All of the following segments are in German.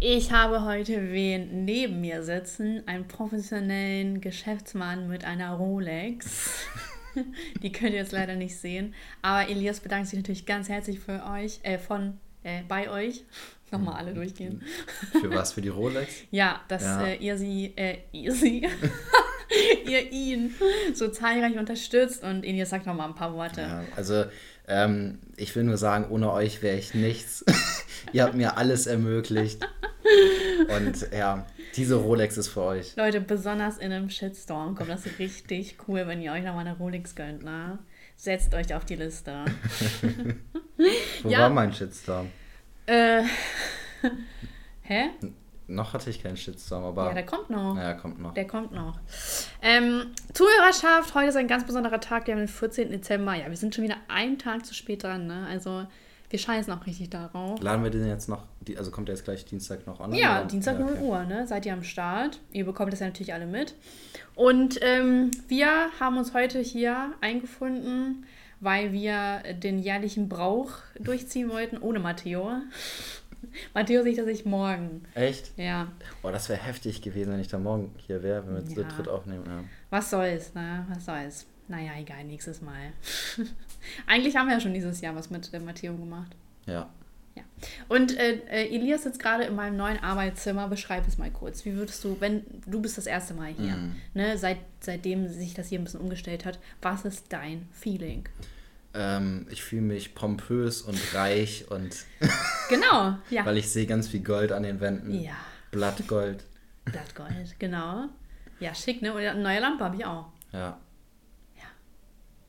Ich habe heute wen neben mir sitzen, einen professionellen Geschäftsmann mit einer Rolex. Die könnt ihr jetzt leider nicht sehen. Aber Elias bedankt sich natürlich ganz herzlich für euch, äh, von, äh, bei euch. Nochmal alle durchgehen. Für was? Für die Rolex? Ja, dass Ja. Äh, ihr sie, äh, ihr sie, ihr ihn so zahlreich unterstützt und Elias sagt nochmal ein paar Worte. Ja, also ähm, ich will nur sagen, ohne euch wäre ich nichts. Ihr habt mir alles ermöglicht. Und ja, diese Rolex ist für euch. Leute, besonders in einem Shitstorm kommt das richtig cool, wenn ihr euch nochmal eine Rolex gönnt, ne? Setzt euch auf die Liste. Wo Ja. war mein Shitstorm? äh, hä? Noch hatte ich keinen Shitstorm, aber Ja, der kommt noch. naja, kommt noch. Der kommt noch. Ähm, Zuhörerschaft, heute ist ein ganz besonderer Tag. Wir haben den 14. Dezember. Ja, wir sind schon wieder einen Tag zu spät dran, ne? Also, wir scheißen auch richtig darauf. Laden wir den jetzt noch, also kommt der jetzt gleich Dienstag noch online? Ja, oder? Dienstag Ja, 0 okay. Uhr, ne? Seid ihr am Start. Ihr bekommt das ja natürlich alle mit. Und ähm, wir haben uns heute hier eingefunden, weil wir den jährlichen Brauch durchziehen wollten, ohne Matteo. Matteo sieht das ich morgen. Echt? Ja, Boah, das wäre heftig gewesen, wenn ich da morgen hier wäre, wenn wir zu Ja. dritt aufnehmen. Ja. was soll's, ne? Was soll's. Naja, egal, nächstes Mal. Eigentlich haben wir ja schon dieses Jahr was mit äh, Matteo gemacht. ja. Ja. Und äh, äh, Elias sitzt gerade in meinem neuen Arbeitszimmer. Beschreib es mal kurz. Wie würdest du, wenn du bist das erste Mal hier, Mhm. ne, seit, seitdem sich das hier ein bisschen umgestellt hat, was ist dein Feeling? Ähm, ich fühle mich pompös und reich und Genau, ja. weil ich sehe ganz viel Gold an den Wänden. ja, Blattgold. Blattgold, genau. Ja, schick, ne? Und eine neue Lampe habe ich auch. Ja. Ja.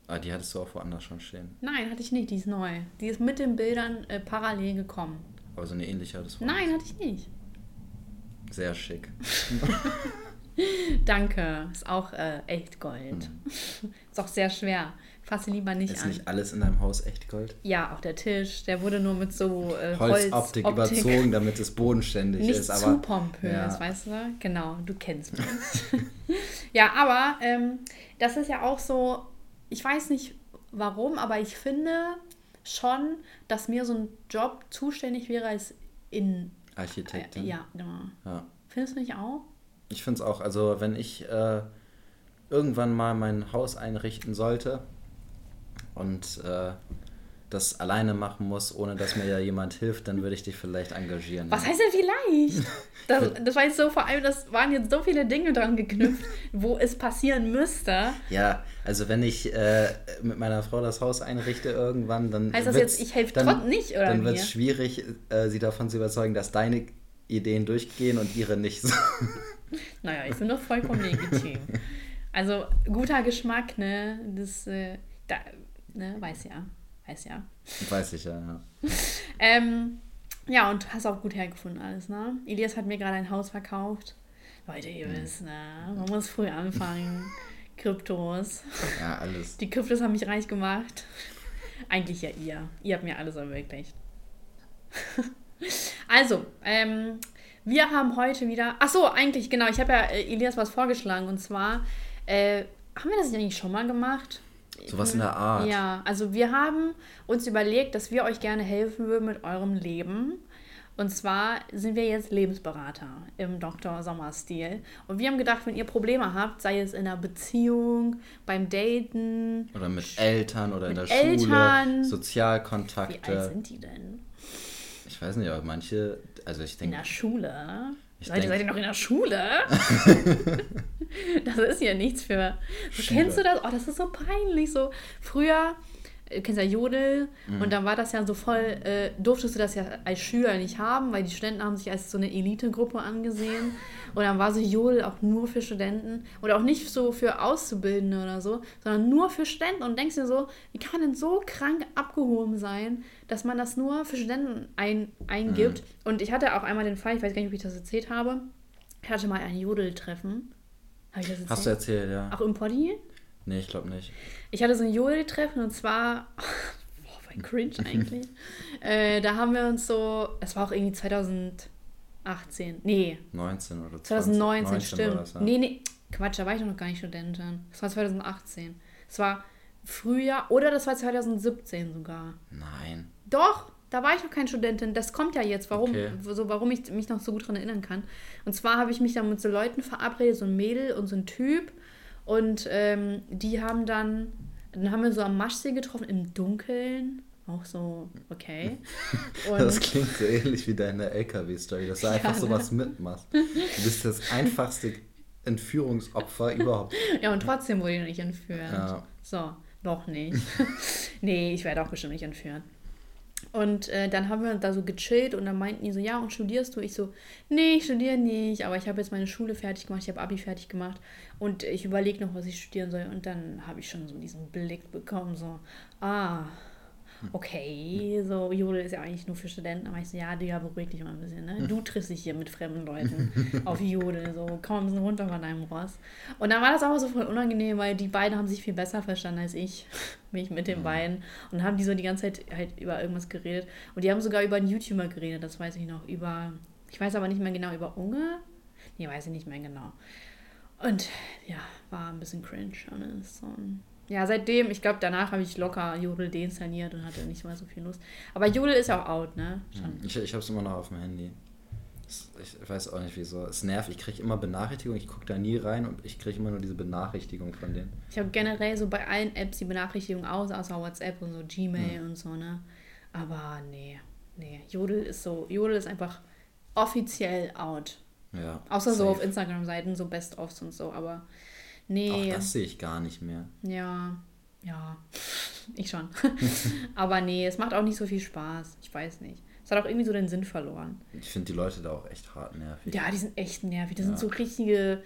Ah, die hattest du auch woanders schon stehen. Nein, hatte ich nicht, die ist neu. Die ist mit den Bildern äh, parallel gekommen. Aber so eine ähnliche hattest du Nein, hatte ich nicht. Sehr schick. Danke, ist auch äh, echt Gold. ist auch sehr schwer. Fasse lieber nicht. Ist an. nicht alles in deinem Haus echt Gold? Ja, auch der Tisch, der wurde nur mit so äh, Holzoptik Holzoptik überzogen, damit es bodenständig nicht ist. zu Aber pompös, ja. weißt du? Genau, du kennst mich. ja, aber ähm, das ist ja auch so, ich weiß nicht warum, aber ich finde schon, dass mir so ein Job zuständig wäre als in. Architektin. Ja, genau. ja. Findest du nicht auch? Ich finde es auch, also wenn ich äh, irgendwann mal mein Haus einrichten sollte und äh, das alleine machen muss, ohne dass mir ja jemand hilft, dann würde ich dich vielleicht engagieren. Was heißt denn vielleicht? Das, das war jetzt so, vor allem, das waren jetzt so viele Dinge dran geknüpft, wo es passieren müsste. Ja, also wenn ich äh, mit meiner Frau das Haus einrichte irgendwann, dann Heißt das jetzt, ich helfe trotzdem nicht, oder Dann wird es schwierig, äh, sie davon zu überzeugen, dass deine Ideen durchgehen und ihre nicht so. Naja, ich finde das vollkommen legitim. Also guter Geschmack, ne? Das, äh, da, ne, weiß ja. Weiß ja. Weiß ich ja, ja. Ähm, ja, und hast auch gut hergefunden alles, ne? Elias hat mir gerade ein Haus verkauft. Leute, ihr wisst, ne? Man muss früh anfangen. Kryptos. Ja, alles. Die Kryptos haben mich reich gemacht. Eigentlich ja ihr. Ihr habt mir alles ermöglicht. also, ähm, wir haben heute wieder. Ach so, eigentlich, genau. Ich habe ja äh, Elias was vorgeschlagen. Und zwar, äh, haben wir das nicht eigentlich schon mal gemacht? Sowas in der Art. Ja, also wir haben uns überlegt, dass wir euch gerne helfen würden mit eurem Leben. Und zwar sind wir jetzt Lebensberater im Dr. Sommer-Stil. Und wir haben gedacht, wenn ihr Probleme habt, sei es in einer Beziehung, beim Daten, Oder mit Eltern oder in der Mit Eltern. Schule, wie alt Sozialkontakte. sind die denn? Ich weiß nicht, aber manche, also ich In denke, der Schule? Ich Seid ihr, denk- seid ihr noch in der Schule? das ist ja nichts für. Schule. Kennst du das? Oh, das ist so peinlich. So früher, du kennst ja Jodel Mhm. und dann war das ja so voll, äh, durftest du das ja als Schüler nicht haben, weil die Studenten haben sich als so eine Elitegruppe angesehen. Und dann war so Jodel auch nur für Studenten oder auch nicht so für Auszubildende oder so, sondern nur für Studenten. Und denkst dir so, wie kann denn so krank abgehoben sein, dass man das nur für Studenten ein, eingibt? Und ich hatte auch einmal den Fall, ich weiß gar nicht, ob ich das erzählt habe, ich hatte mal ein Jodeltreffen. Das erzählt? hast du erzählt, ja? Auch im Poddy? Nee, ich glaube nicht. Ich hatte so ein Jodeltreffen und zwar, boah, voll cringe eigentlich. äh, da haben wir uns so, es war auch irgendwie 2018, nee, 19 oder 20. 2019, 19 stimmt. das, ja. Nee, nee, Quatsch, da war ich noch gar nicht Studentin. Das war 2018. Es war Frühjahr oder das war 2017 sogar. Nein. Doch, Da war ich noch keine Studentin. Das kommt ja jetzt, warum, Okay. so, warum ich mich noch so gut daran erinnern kann. Und zwar habe ich mich dann mit so Leuten verabredet, so ein Mädel und so ein Typ. Und ähm, die haben dann, dann haben wir so am Maschsee getroffen, im Dunkeln. Auch so, okay. Und Das klingt so ähnlich wie deine LKW-Story, dass du einfach ne? sowas mitmachst. Du bist das einfachste Entführungsopfer überhaupt. Ja, und trotzdem wurde ich noch nicht entführt. Ja. So, noch nicht. nee, ich werde auch bestimmt nicht entführt. Und äh, dann haben wir da so gechillt und dann meinten die so, ja, und studierst du? Ich so, nee, ich studiere nicht, aber ich habe jetzt meine Schule fertig gemacht, ich habe Abi fertig gemacht und ich überlege noch, was ich studieren soll. Und dann habe ich schon so diesen Blick bekommen, so, ah, okay, so Jodel ist ja eigentlich nur für Studenten, aber ich so, ja, Digga, beruhig dich mal ein bisschen, ne? Du triffst dich hier mit fremden Leuten auf Jodel, so, komm ein bisschen runter von deinem Ross. Und dann war das auch so voll unangenehm, weil die beiden haben sich viel besser verstanden als ich, mich mit den beiden. Und haben die so die ganze Zeit halt über irgendwas geredet. Und die haben sogar über einen YouTuber geredet, das weiß ich noch, über, ich weiß aber nicht mehr genau, über Unge? Nee, weiß ich nicht mehr genau. Und ja, war ein bisschen cringe. Alles. Und ja, seitdem, ich glaube, danach habe ich locker Jodel deinstalliert und hatte nicht mehr so viel Lust. Aber Jodel ist auch out, ne? Schon. Ich, ich habe es immer noch auf dem Handy. Ich weiß auch nicht wieso. Es nervt. Ich kriege immer Benachrichtigungen. Ich gucke da nie rein und ich kriege immer nur diese Benachrichtigung von denen. Ich habe generell so bei allen Apps die Benachrichtigung aus, außer WhatsApp und so Gmail und so, ne? Aber nee, nee. Jodel ist so, Jodel ist einfach offiziell out. Ja. Außer so safe. auf Instagram-Seiten, so Best-ofs und so, aber Auch nee. das sehe ich gar nicht mehr. Ja, ja, ich schon. aber nee, es macht auch nicht so viel Spaß. Ich weiß nicht. Es hat auch irgendwie so den Sinn verloren. Ich finde die Leute da auch echt hart nervig. Ja, die sind echt nervig. Das Ja. sind so richtige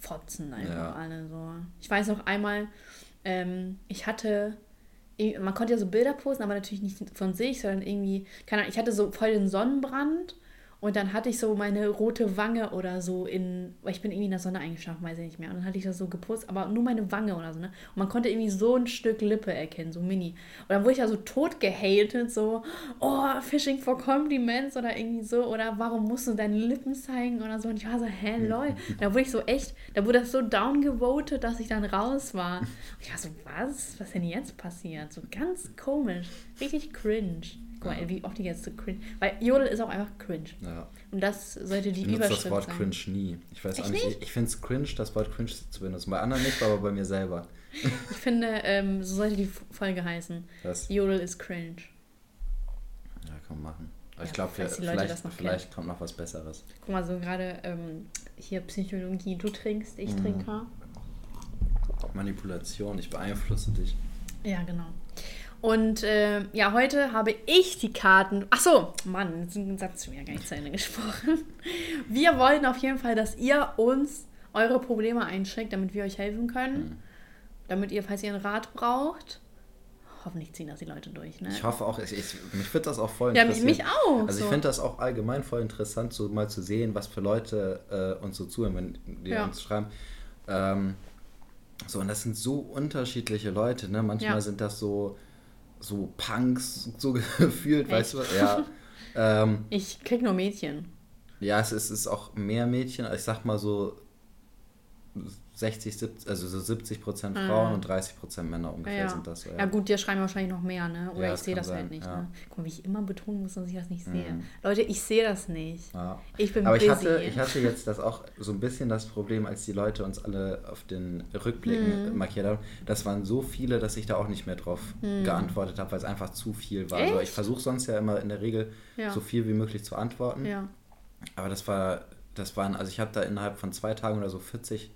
Fotzen einfach Ja. alle so. Ich weiß noch einmal, ähm, ich hatte, man konnte ja so Bilder posten, aber natürlich nicht von sich, sondern irgendwie, keine Ahnung, ich hatte so voll den Sonnenbrand und dann hatte ich so meine rote Wange oder so in, weil ich bin irgendwie in der Sonne eingeschlafen, weiß ich nicht mehr. Und dann hatte ich das so gepostet, aber nur meine Wange oder so, ne? Und man konnte irgendwie so ein Stück Lippe erkennen, so mini. Und dann wurde ich ja so tot gehatet, so, oh, Fishing for Compliments oder irgendwie so, oder warum musst du deine Lippen zeigen oder so. Und ich war so, hä, lol. Und da wurde ich so echt, da wurde das so downgevotet, dass ich dann raus war. Und ich war so, was? Was denn jetzt passiert? So ganz komisch. Richtig cringe. Guck mal, wie oft ich jetzt so cringe. Weil Jodel ist auch einfach cringe. Ja. Und das sollte die Ich benutze das Überschrift Wort sein. cringe nie. Ich weiß auch nicht. nicht? Ich, ich finde es cringe, das Wort cringe zu benutzen. Bei anderen nicht, aber bei mir selber. Ich finde, ähm, so sollte die Folge heißen. Das, Jodel ist cringe. ja, kann man machen. Aber Ja, ich glaube, die vielleicht, das noch vielleicht kommt noch was Besseres. Guck mal, so gerade ähm, hier Psychologie. Du trinkst, ich Mhm. trinke. Manipulation, ich beeinflusse dich. Ja, genau. Und äh, ja, heute habe ich die Karten. Ach so, Mann, jetzt ein Satz schon wieder gar nicht zu Ende gesprochen. Wir wollen auf jeden Fall, dass ihr uns eure Probleme einschickt, damit wir euch helfen können. Mhm. Damit ihr, falls ihr einen Rat braucht, hoffentlich ziehen das die Leute durch, ne? Ich hoffe auch, ich, ich, mich wird das auch voll ja, mich, mich auch. Also ich so. finde das auch allgemein voll interessant, so mal zu sehen, was für Leute äh, uns so zuhören, wenn die Ja. uns schreiben. Ähm, so, und das sind so unterschiedliche Leute, ne? Manchmal Ja. sind das so, so Punks, so gefühlt, weißt du? Ja. ähm, Ich krieg nur Mädchen. ja, es ist, es ist auch mehr Mädchen, ich sag mal so 60, 70, also so 70 Prozent Frauen Mhm. und 30 Prozent Männer ungefähr Ja. sind das so. Ja. gut, dir schreiben wahrscheinlich noch mehr, ne? Oder Ja, ich das sehe das halt nicht, ja. ne? Guck mal, wie ich immer betonen muss, dass ich das nicht sehe. Mhm. Leute, ich sehe das nicht. Ja. Ich bin Aber ich busy. hatte, ich hatte jetzt das auch so ein bisschen das Problem, als die Leute uns alle auf den Rückblicken Mhm. markiert haben. Das waren so viele, dass ich da auch nicht mehr drauf geantwortet habe, weil es einfach zu viel war. Also Echt? ich versuche sonst ja immer in der Regel Ja. so viel wie möglich zu antworten. ja. Aber das war, das waren, also ich habe da innerhalb von zwei Tagen oder so 40,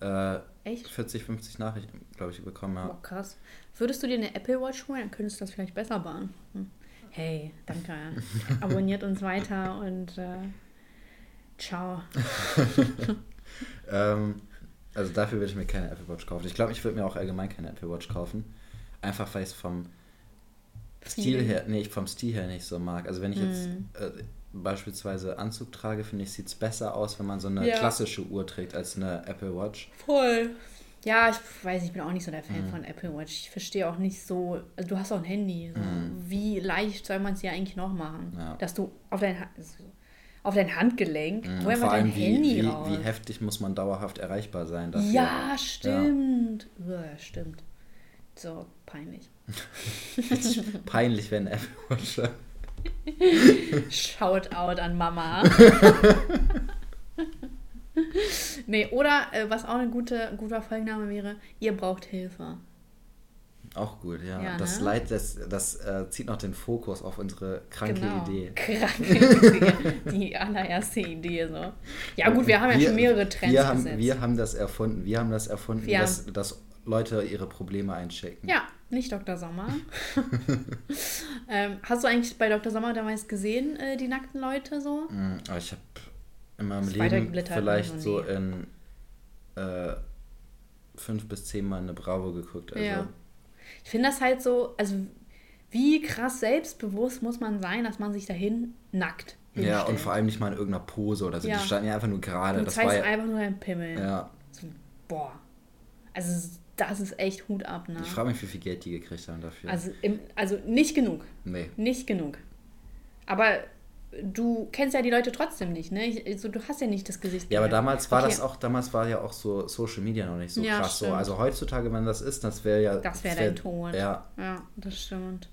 äh, Echt? 40, 50 Nachrichten, glaube ich, bekommen. Ja. Boah, krass. Würdest du dir eine Apple Watch holen, dann könntest du das vielleicht besser beantworten. Hey, danke. Abonniert uns weiter und äh, ciao. Ähm, also dafür würde ich mir keine Apple Watch kaufen. Ich glaube, ich würde mir auch allgemein keine Apple Watch kaufen. Einfach weil ich es vom Stil her, nee, vom Stil her nicht so mag. Also wenn ich jetzt Mhm. äh, beispielsweise Anzug trage, finde ich, sieht es besser aus, wenn man so eine Ja. klassische Uhr trägt als eine Apple Watch. Voll. Ja, ich weiß, ich bin auch nicht so der Fan Mhm. von Apple Watch. Ich verstehe auch nicht so, also du hast auch ein Handy. So. Wie leicht soll man es ja eigentlich noch machen? Mhm. Ja. Dass du auf dein, Ha- auf dein Handgelenk, Mhm. woher Vor war dein wie, Handy wie, raus? wie heftig muss man dauerhaft erreichbar sein dafür. ja, stimmt. Uah, stimmt. So peinlich. Peinlich, wenn Apple Watch. Shoutout an Mama. nee, oder äh, was auch ein gute, guter Folgenname wäre, ihr braucht Hilfe. Auch gut, ja. Ja, das ne? Leid, das, das äh, zieht noch den Fokus auf unsere kranke Genau. Idee. Kranke Idee. Die allererste Idee so. Ja gut, wir haben ja schon mehrere Trends wir haben, gesetzt. Wir haben das erfunden. Wir haben das erfunden, Wir dass, dass Leute ihre Probleme einschicken. Ja, nicht Dr. Sommer. ähm, hast du eigentlich bei Dr. Sommer damals gesehen, äh, die nackten Leute so? Mm, Aber ich habe in meinem Leben vielleicht also so in äh, fünf bis zehn Mal eine Bravo geguckt. Also, Ja. Ich finde das halt so, also wie krass selbstbewusst muss man sein, dass man sich dahin nackt ja, hinstellt. und vor allem nicht mal in irgendeiner Pose oder so. Ja. Die standen ja einfach nur gerade. Du Das zeigst war ja, einfach nur deinen Pimmel. ja. So, boah. Also das ist echt Hut ab, ne? Ich frage mich, wie viel Geld die gekriegt haben dafür. Also, im, also nicht genug. nee. Nicht genug. Aber du kennst ja die Leute trotzdem nicht, ne? Ich, also, du hast ja nicht das Gesicht. Ja, aber damals war Okay. das auch, damals war ja auch so Social Media noch nicht so Ja, krass. So. Also heutzutage, wenn das ist, das wäre ja. Das wäre dein Tod. Ja. Ja, das stimmt.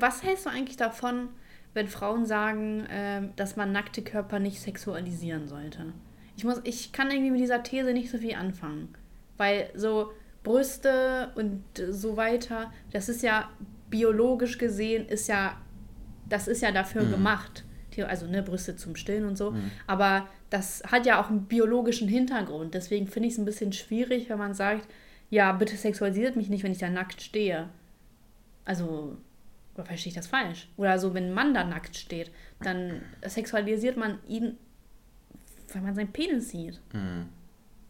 Was hältst du eigentlich davon, wenn Frauen sagen, ähm, dass man nackte Körper nicht sexualisieren sollte? Ich, muss, ich kann irgendwie mit dieser These nicht so viel anfangen. Weil so Brüste und so weiter, das ist ja biologisch gesehen, ist ja, das ist ja dafür Mhm. gemacht. Also ne, Brüste zum Stillen und so. Aber das hat ja auch einen biologischen Hintergrund. Deswegen finde ich es ein bisschen schwierig, wenn man sagt, ja, bitte sexualisiert mich nicht, wenn ich da nackt stehe. Also, oder verstehe ich das falsch? Oder so, wenn ein Mann da nackt steht, dann sexualisiert man ihn, weil man seinen Penis sieht. Mhm.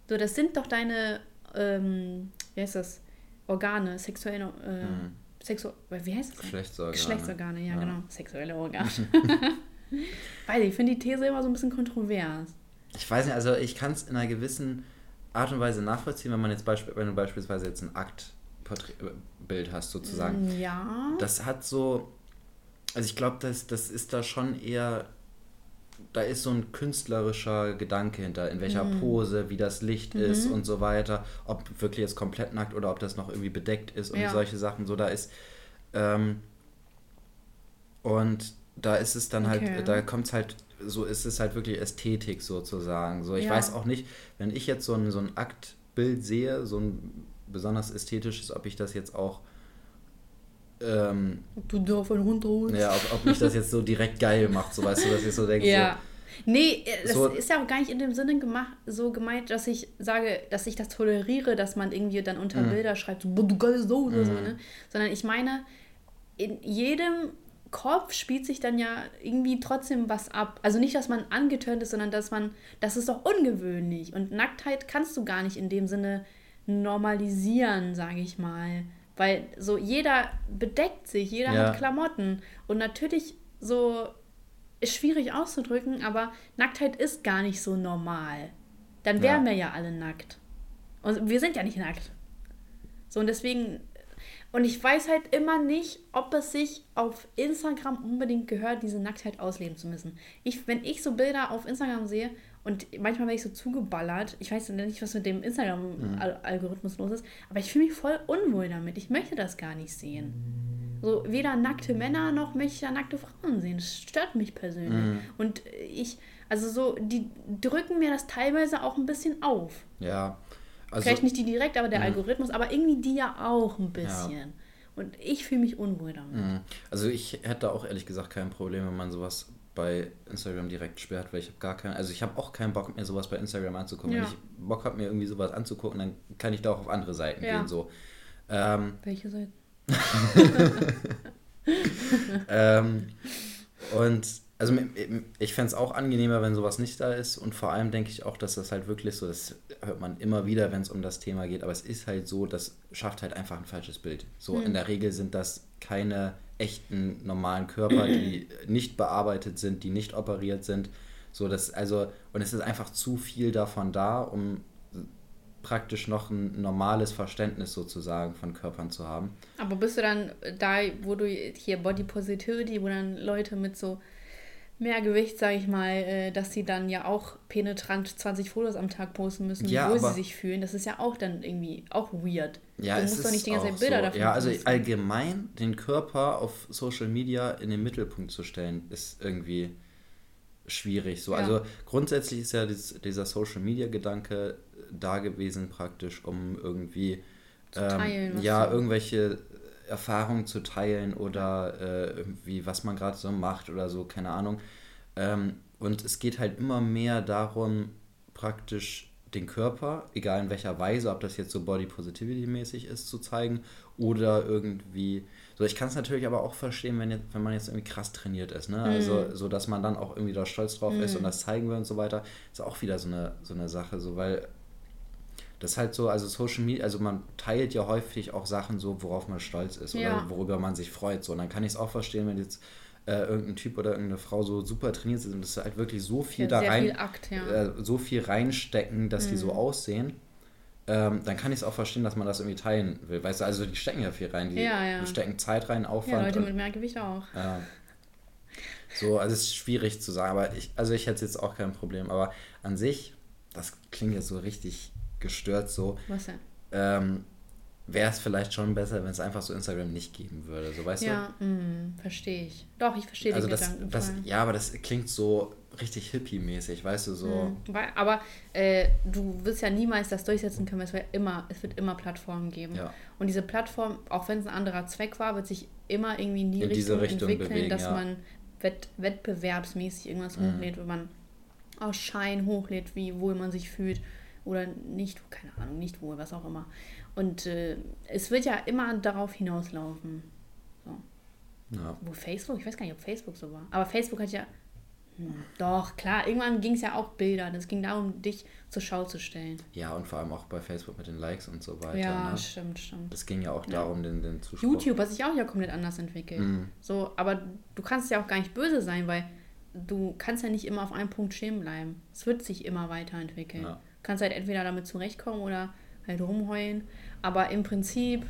So, das sind doch deine, ähm, wie heißt das? Organe, sexuelle, äh, Mhm. Sexu wie heißt das? Geschlechtsorgane. Geschlechtsorgane, ja, Ja. genau. Sexuelle Organe. Weil ich finde die These immer so ein bisschen kontrovers. Ich weiß nicht, also ich kann es in einer gewissen Art und Weise nachvollziehen, wenn man jetzt beisp wenn du beispielsweise jetzt ein Aktbild hast, sozusagen. Ja. Das hat so, also ich glaube, das, das ist da schon eher, da ist so ein künstlerischer Gedanke hinter, in welcher Mhm. Pose, wie das Licht ist und so weiter, ob wirklich jetzt komplett nackt oder ob das noch irgendwie bedeckt ist und Ja. solche Sachen, so da ist, ähm, und da ist es dann Okay. halt, da kommt es halt, so ist es halt wirklich Ästhetik sozusagen. So, ich Ja. weiß auch nicht, wenn ich jetzt so ein, so ein Aktbild sehe, so ein besonders ästhetisches, ob ich das jetzt auch ähm, Ob du davon runterholst. ja, ob, ob mich das jetzt so direkt geil macht, so weißt du, dass ich so denke, Ja. Nee, äh, das So- ist ja auch gar nicht in dem Sinne gemacht, so gemeint, dass ich sage, dass ich das toleriere, dass man irgendwie dann unter Mhm. Bilder schreibt, so, boah, du geile Sau oder so, ne? Sondern ich meine, in jedem Kopf spielt sich dann ja irgendwie trotzdem was ab. Also nicht, dass man angetönt ist, sondern dass man, das ist doch ungewöhnlich. Und Nacktheit kannst du gar nicht in dem Sinne normalisieren, sage ich mal. Weil so jeder bedeckt sich, jeder Ja. hat Klamotten. Und natürlich so ist schwierig auszudrücken, aber Nacktheit ist gar nicht so normal. Dann wären Ja. wir ja alle nackt. Und wir sind ja nicht nackt. So und deswegen, und ich weiß halt immer nicht, ob es sich auf Instagram unbedingt gehört, diese Nacktheit ausleben zu müssen. Ich, wenn ich so Bilder auf Instagram sehe und manchmal werde ich so zugeballert, ich weiß nicht, was mit dem Instagram-Algorithmus los ist, aber ich fühle mich voll unwohl damit. Ich möchte das gar nicht sehen. So, weder nackte Männer noch möchte ich da nackte Frauen sehen. Das stört mich persönlich. Mhm. Und ich, also so, die drücken mir das teilweise auch ein bisschen auf. ja. Also, Vielleicht nicht die direkt, aber der Mhm. Algorithmus, aber irgendwie die ja auch ein bisschen. Und ich fühle mich unwohl damit. mh. also ich hätte auch ehrlich gesagt kein Problem, wenn man sowas bei Instagram direkt sperrt, weil ich habe gar keinen, also ich habe auch keinen Bock mir sowas bei Instagram anzugucken. Ja. Wenn ich Bock habe, mir irgendwie sowas anzugucken, dann kann ich da auch auf andere Seiten Ja. gehen. So. Ähm, Welche Seite? ähm, und also ich fände es auch angenehmer, wenn sowas nicht da ist. Und vor allem denke ich auch, dass das halt wirklich so, das hört man immer wieder, wenn es um das Thema geht, aber es ist halt so, das schafft halt einfach ein falsches Bild. So in der Regel sind das keine echten normalen Körper, die nicht bearbeitet sind, die nicht operiert sind. So, das, also, und es ist einfach zu viel davon da, um praktisch noch ein normales Verständnis sozusagen von Körpern zu haben. Aber bist du dann da, wo du hier Body Positivity, wo dann Leute mit so mehr Gewicht, sage ich mal, äh, dass sie dann ja auch penetrant 20 Fotos am Tag posten müssen, Ja, wo sie sich fühlen. Das ist ja auch dann irgendwie auch weird. Ja, du es musst ist doch nicht die ganze auch Zeit Bilder so. davon Ja, also posten. allgemein den Körper auf Social Media in den Mittelpunkt zu stellen, ist irgendwie schwierig. So, Ja. also grundsätzlich ist ja dies, dieser Social Media Gedanke da gewesen praktisch, um irgendwie ähm, teilen, was ja irgendwelche Erfahrungen zu teilen oder äh, irgendwie was man gerade so macht oder so, keine Ahnung. Ähm, und es geht halt immer mehr darum, praktisch den Körper, egal in welcher Weise, ob das jetzt so Body Positivity mäßig ist, zu zeigen oder irgendwie. So, ich kann es natürlich aber auch verstehen, wenn, jetzt, wenn man jetzt irgendwie krass trainiert ist, ne? Also, so dass man dann auch irgendwie da stolz drauf ist und das zeigen will und so weiter, ist auch wieder so eine, so eine Sache, so, weil das ist halt so, also Social Media, also man teilt ja häufig auch Sachen so, worauf man stolz ist Ja. oder worüber man sich freut. So, und dann kann ich es auch verstehen, wenn jetzt äh, irgendein Typ oder irgendeine Frau so super trainiert sind und das halt wirklich so viel Ja, da rein, viel Akt, ja. Mhm. äh, so viel reinstecken, dass die so aussehen. Ähm, dann kann ich es auch verstehen, dass man das irgendwie teilen will. Weißt du, also die stecken ja viel rein, die, Ja, ja. die stecken Zeit rein, ja, Aufwand. Leute und, mit mehr Gewicht auch. ja. So, also es ist schwierig zu sagen, aber ich, also ich hätte jetzt auch kein Problem. Aber an sich, das klingt jetzt so richtig gestört so, Was denn? ähm, wäre es vielleicht schon besser, wenn es einfach so Instagram nicht geben würde. So, weißt Ja, mm, verstehe ich. Doch, ich verstehe du? Also den das, Gedanken. das, ja, aber das klingt so richtig hippie-mäßig, weißt du, so. Mhm. Weil, aber äh, du wirst ja niemals das durchsetzen können, weil es wird immer, es wird immer Plattformen geben. Ja. Und diese Plattform, auch wenn es ein anderer Zweck war, wird sich immer irgendwie in die In Richtung, Richtung entwickeln, bewegen, dass ja. man wett, wettbewerbsmäßig irgendwas Mhm. hochlädt, wenn man aus Schein hochlädt, wie wohl man sich fühlt oder nicht, keine Ahnung, nicht wohl, was auch immer. Und äh, es wird ja immer darauf hinauslaufen. Ja. Wo Facebook? Ich weiß gar nicht, ob Facebook so war. Aber Facebook hat ja. Hm, doch, klar, irgendwann ging es ja auch Bilder. Es ging darum, dich zur Schau zu stellen. ja, und vor allem auch bei Facebook mit den Likes und so weiter. ja, ne? stimmt, stimmt. Das ging ja auch darum, den, den Zuspruch. YouTube hat sich auch ja komplett anders entwickelt. Mhm. So, aber du kannst ja auch gar nicht böse sein, weil du kannst ja nicht immer auf einem Punkt stehen bleiben. Es wird sich immer weiterentwickeln. Ja. Du kannst halt entweder damit zurechtkommen oder halt rumheulen. Aber im Prinzip,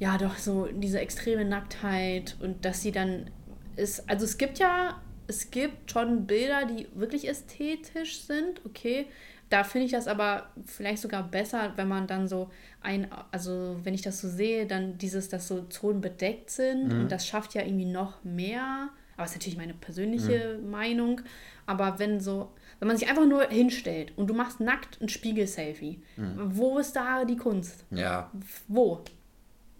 ja, doch so diese extreme Nacktheit und dass sie dann ist. Also es gibt ja, es gibt schon Bilder, die wirklich ästhetisch sind, okay. Da finde ich das aber vielleicht sogar besser, wenn man dann so ein, also wenn ich das so sehe, dann dieses, dass so Zonen bedeckt sind und das schafft ja irgendwie noch mehr. Aber das ist natürlich meine persönliche Meinung. Aber wenn so, wenn man sich einfach nur hinstellt und du machst nackt ein Spiegel-Selfie, wo ist da die Kunst? Ja, Wo?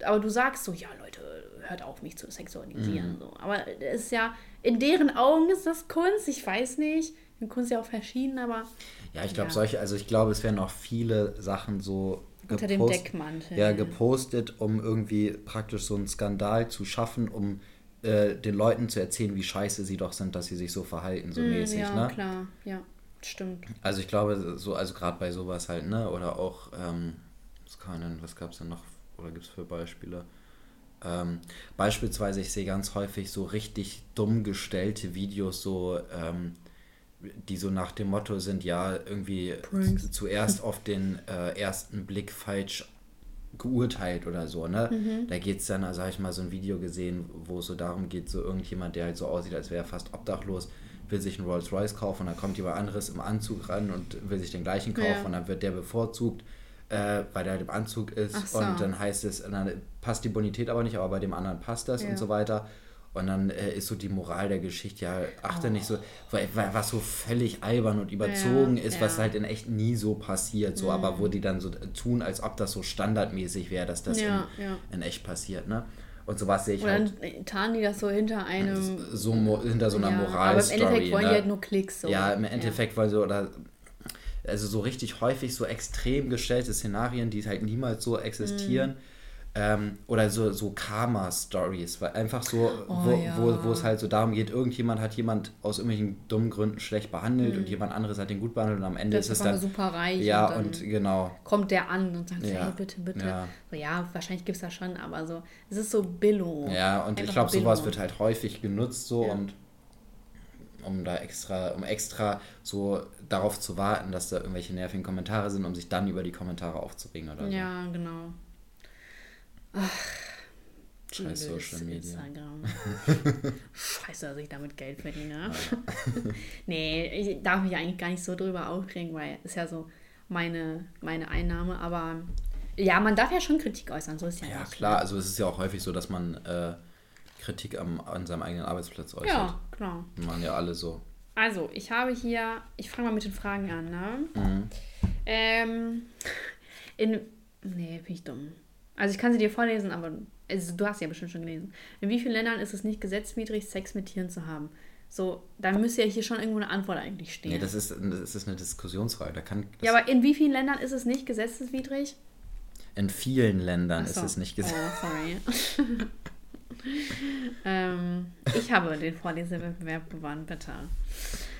Aber du sagst so, ja Leute, hört auf mich zu sexualisieren. So. Aber es ist ja, in deren Augen ist das Kunst, ich weiß nicht. In Kunst ja auch verschieden, aber ja, ich glaube, Ja. solche, also ich glaube, es werden auch viele Sachen so unter dem gepost- Deckmantel. ja, gepostet, um irgendwie praktisch so einen Skandal zu schaffen, um äh, den Leuten zu erzählen, wie scheiße sie doch sind, dass sie sich so verhalten, so Mm, mäßig, ja, ne? klar, ja, stimmt. Also ich glaube, so, also gerade bei sowas halt, ne? Oder auch, ähm, was kann denn, was gab es denn noch, oder gibt es für Beispiele? Ähm, beispielsweise, ich sehe ganz häufig so richtig dumm gestellte Videos, so, ähm, die so nach dem Motto sind, ja, irgendwie Pranks. zuerst auf den äh, ersten Blick falsch geurteilt oder so, ne? Mhm. Da geht es dann, also habe ich mal so ein Video gesehen, wo es so darum geht, so irgendjemand, der halt so aussieht, als wäre er fast obdachlos, will sich einen Rolls Royce kaufen und dann kommt jemand anderes im Anzug ran und will sich den gleichen kaufen Ja. und dann wird der bevorzugt, äh, weil der halt im Anzug ist so. und dann heißt es, dann passt die Bonität aber nicht, aber bei dem anderen passt das Ja. und so weiter. Und dann äh, ist so die Moral der Geschichte, ja, achte nicht so, weil, weil, was so völlig albern und überzogen Ja, ist, ja. was halt in echt nie so passiert, so, aber wo die dann so tun, als ob das so standardmäßig wäre, dass das Ja, in, in echt passiert, ne? Und sowas sehe ich Oder halt dann tarnen die das so hinter einem. so hinter so einer ja, Aber im. Endeffekt wollen ne? die halt nur Klicks. So. Ja, im Endeffekt wollen sie oder also so richtig häufig so extrem gestellte Szenarien, die halt niemals so existieren. Mhm. Ähm, oder so, so Karma-Stories, weil einfach so, Oh, wo, ja. wo, wo es halt so darum geht, irgendjemand hat jemand aus irgendwelchen dummen Gründen schlecht behandelt und jemand anderes hat den gut behandelt und am Ende Mhm. Das ist es dann. super reich. Ja, und, dann und genau. kommt der an und sagt, Ja. hey, bitte, bitte. Ja. So, ja, wahrscheinlich gibt es das schon, aber so, es ist so Billo. Ja, und ich Einfach glaube, sowas wird halt häufig genutzt so Ja. und um da extra, um extra so darauf zu warten, dass da irgendwelche nervigen Kommentare sind, um sich dann über die Kommentare aufzuregen oder so. Ja, genau. Ach, Scheiß Social Media. Instagram. Scheiße, dass ich damit Geld verdiene. nee, ich darf mich eigentlich gar nicht so drüber aufregen, weil es ja so meine, meine Einnahme, aber ja, man darf ja schon Kritik äußern, so ist ja Ja, nicht. klar, also es ist ja auch häufig so, dass man äh, Kritik am, an seinem eigenen Arbeitsplatz äußert. Ja, klar. Machen ja alle so. Also, ich habe hier, ich fange mal mit den Fragen an, ne? Mhm. Ähm, in, nee, bin ich dumm. Also, ich kann sie dir vorlesen, aber also, du hast sie ja bestimmt schon gelesen. In wie vielen Ländern ist es nicht gesetzwidrig, Sex mit Tieren zu haben? So, da müsste ja hier schon irgendwo eine Antwort eigentlich stehen. Nee, das ist, das ist eine Diskussionsfrage. Da kann, ja, aber in wie vielen Ländern ist es nicht gesetzeswidrig? in vielen Ländern Ach ist so. es nicht gesagt. Oh, sorry. ähm, ich habe den Vorlesewettbewerb gewonnen, bitte.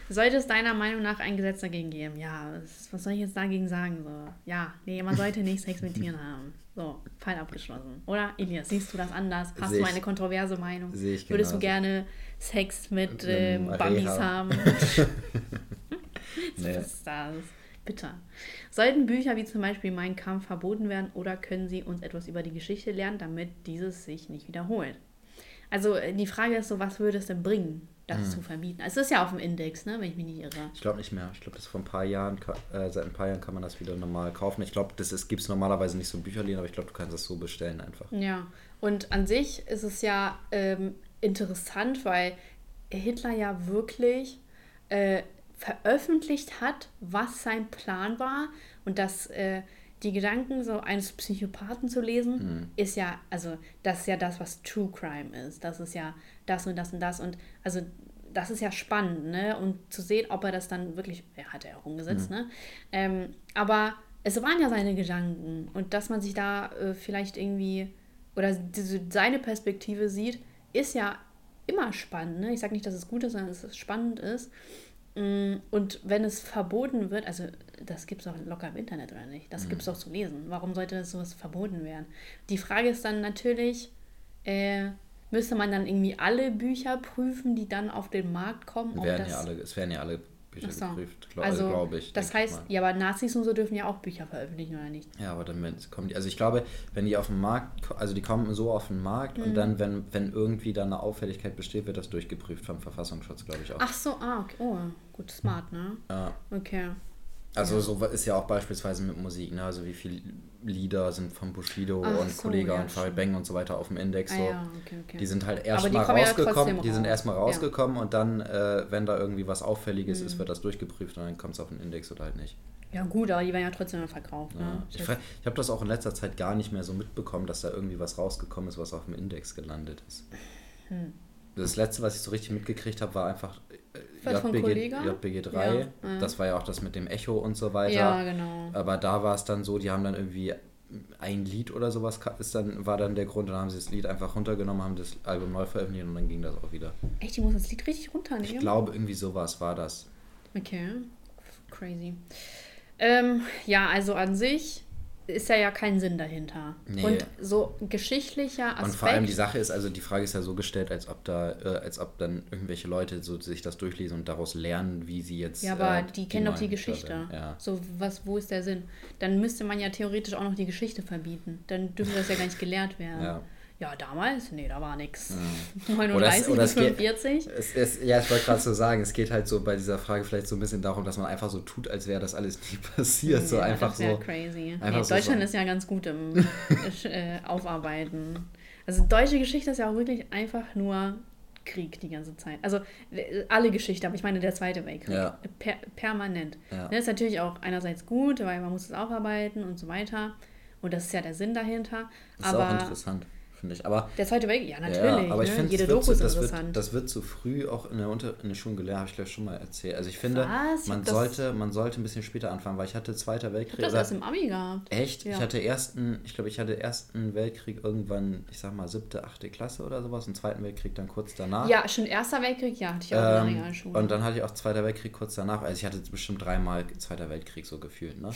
Sollte es deiner Meinung nach ein Gesetz dagegen geben? Ja, was, was soll ich jetzt dagegen sagen? So, ja, nee, man sollte nicht Sex mit Tieren haben. So, Fall abgeschlossen. Oder, Elias, siehst du das anders? Hast Sehe du eine kontroverse Meinung? sehe ich Würdest du genauso. gerne Sex mit ähm, Bambis haben? Nee. Was ist das? Bitter. Sollten Bücher wie zum Beispiel Mein Kampf verboten werden oder können sie uns etwas über die Geschichte lernen, damit dieses sich nicht wiederholt? Also äh, die Frage ist so, was würde es denn bringen, das Hm. zu verbieten? Es ist ja auf dem Index, ne, wenn ich mich nicht irre. Ich glaube nicht mehr. Ich glaube, das vor ein paar Jahren, äh, seit ein paar Jahren kann man das wieder normal kaufen. Ich glaube, das gibt es normalerweise nicht so in Bücherläden, aber ich glaube, du kannst das so bestellen einfach. Ja, und an sich ist es ja ähm, interessant, weil Hitler ja wirklich äh, veröffentlicht hat, was sein Plan war und dass äh, die Gedanken so eines Psychopathen zu lesen, ist ja, also das ist ja das, was True Crime ist. Das ist ja das und das und das und also das ist ja spannend, ne? Und zu sehen, ob er das dann wirklich, er hat ja auch umgesetzt, ne? Ähm, aber es waren ja seine Gedanken und dass man sich da äh, vielleicht irgendwie oder diese, seine Perspektive sieht, ist ja immer spannend. Ne? Ich sage nicht, dass es gut ist, sondern dass es spannend ist. Mm, Und wenn es verboten wird, also das gibt es auch locker im Internet oder nicht, das gibt es auch zu lesen. Warum sollte das sowas verboten werden? Die Frage ist dann natürlich, äh, müsste man dann irgendwie alle Bücher prüfen, die dann auf den Markt kommen? Werden ja alle, es werden ja alle Bücher so. geprüft, glaub, also, glaube ich. Das ich heißt, mal. ja, aber Nazis und so dürfen ja auch Bücher veröffentlichen, oder nicht? Ja, aber dann wenn- kommen die, also ich glaube, wenn die auf den Markt, also die kommen so auf den Markt Mhm. und dann, wenn, wenn irgendwie da eine Auffälligkeit besteht, wird das durchgeprüft vom Verfassungsschutz, glaube ich auch. Ach so, ah, okay. Oh, gut, smart, ne? Ja. Okay. Also so ist ja auch beispielsweise mit Musik, ne? Also wie viele Lieder sind von Bushido Ach und so, Kollega ja, und Farid. Bang und so weiter auf dem Index Ah, so. ja, okay, okay. Die sind halt erstmal kommen ja rausgekommen, trotzdem die sind erstmal Ja. rausgekommen und dann, äh, wenn da irgendwie was Auffälliges Mhm. ist, wird das durchgeprüft und dann kommt es auf den Index oder halt nicht. Ja, gut, aber die werden ja trotzdem verkauft, Ja. ne? Ich, ich habe das auch in letzter Zeit gar nicht mehr so mitbekommen, dass da irgendwie was rausgekommen ist, was auf dem Index gelandet ist. Hm. Das letzte, was ich so richtig mitgekriegt habe, war einfach äh, von JBG? JBG 3. Ja, ja. Das war ja auch das mit dem Echo und so weiter. Ja, genau. Aber da war es dann so, die haben dann irgendwie ein Lied oder sowas ist dann, war dann der Grund, dann haben sie das Lied einfach runtergenommen, haben das Album neu veröffentlicht und dann ging das auch wieder. Echt, die muss das Lied richtig runternehmen? Ich glaube, irgendwie sowas war das. Okay, crazy. Ähm, ja, also an sich ist ja ja kein Sinn dahinter. Nee. Und so geschichtlicher Aspekt. Und vor allem die Sache ist, also die Frage ist ja so gestellt, als ob da, äh, als ob dann irgendwelche Leute so sich das durchlesen und daraus lernen, wie sie jetzt. ja, aber äh, die kennen doch die Geschichte. Ja. So, was, wo ist der Sinn? Dann müsste man ja theoretisch auch noch die Geschichte verbieten. Dann dürfte das ja gar nicht gelehrt werden. Ja. Ja, damals? Nee, da war nix. Oder 39 es- oder bis es geht- 45? Es, es, ja, ich wollte gerade so sagen, es geht halt so bei dieser Frage vielleicht so ein bisschen darum, dass man einfach so tut, als wäre das alles nie passiert. so Ja, einfach das so. crazy. einfach nee, so Deutschland sagen. ist ja ganz gut im äh, Aufarbeiten. Also deutsche Geschichte ist ja auch wirklich einfach nur Krieg die ganze Zeit. Also alle Geschichte, aber ich meine der Zweite Weltkrieg. Ja. Per permanent. Ja. Das ist natürlich auch einerseits gut, weil man muss es aufarbeiten und so weiter. Und das ist ja der Sinn dahinter. Das ist aber auch interessant, finde ich. Aber der Zweite Weltkrieg, ja natürlich. Ja, aber ich ne? finde, das, wird, ist das, wird, das wird zu früh auch in der, Unter in der Schule gelernt, habe ich gleich schon mal erzählt. Also ich finde, Was? Ich man sollte, man sollte ein bisschen später anfangen, weil ich hatte Zweiter ich Weltkrieg. habe das erst im Abi gehabt. Echt? Ja. Ich hatte ersten, ich glaube, ich hatte ersten Weltkrieg irgendwann, ich sag mal, siebte, achte Klasse oder sowas und Zweiten Weltkrieg dann kurz danach. Ja, schon Erster Weltkrieg, ja, hatte ich auch in der Ähm, Realschule. und dann hatte ich auch Zweiter Weltkrieg kurz danach. Also ich hatte bestimmt dreimal Zweiter Weltkrieg so gefühlt, ne?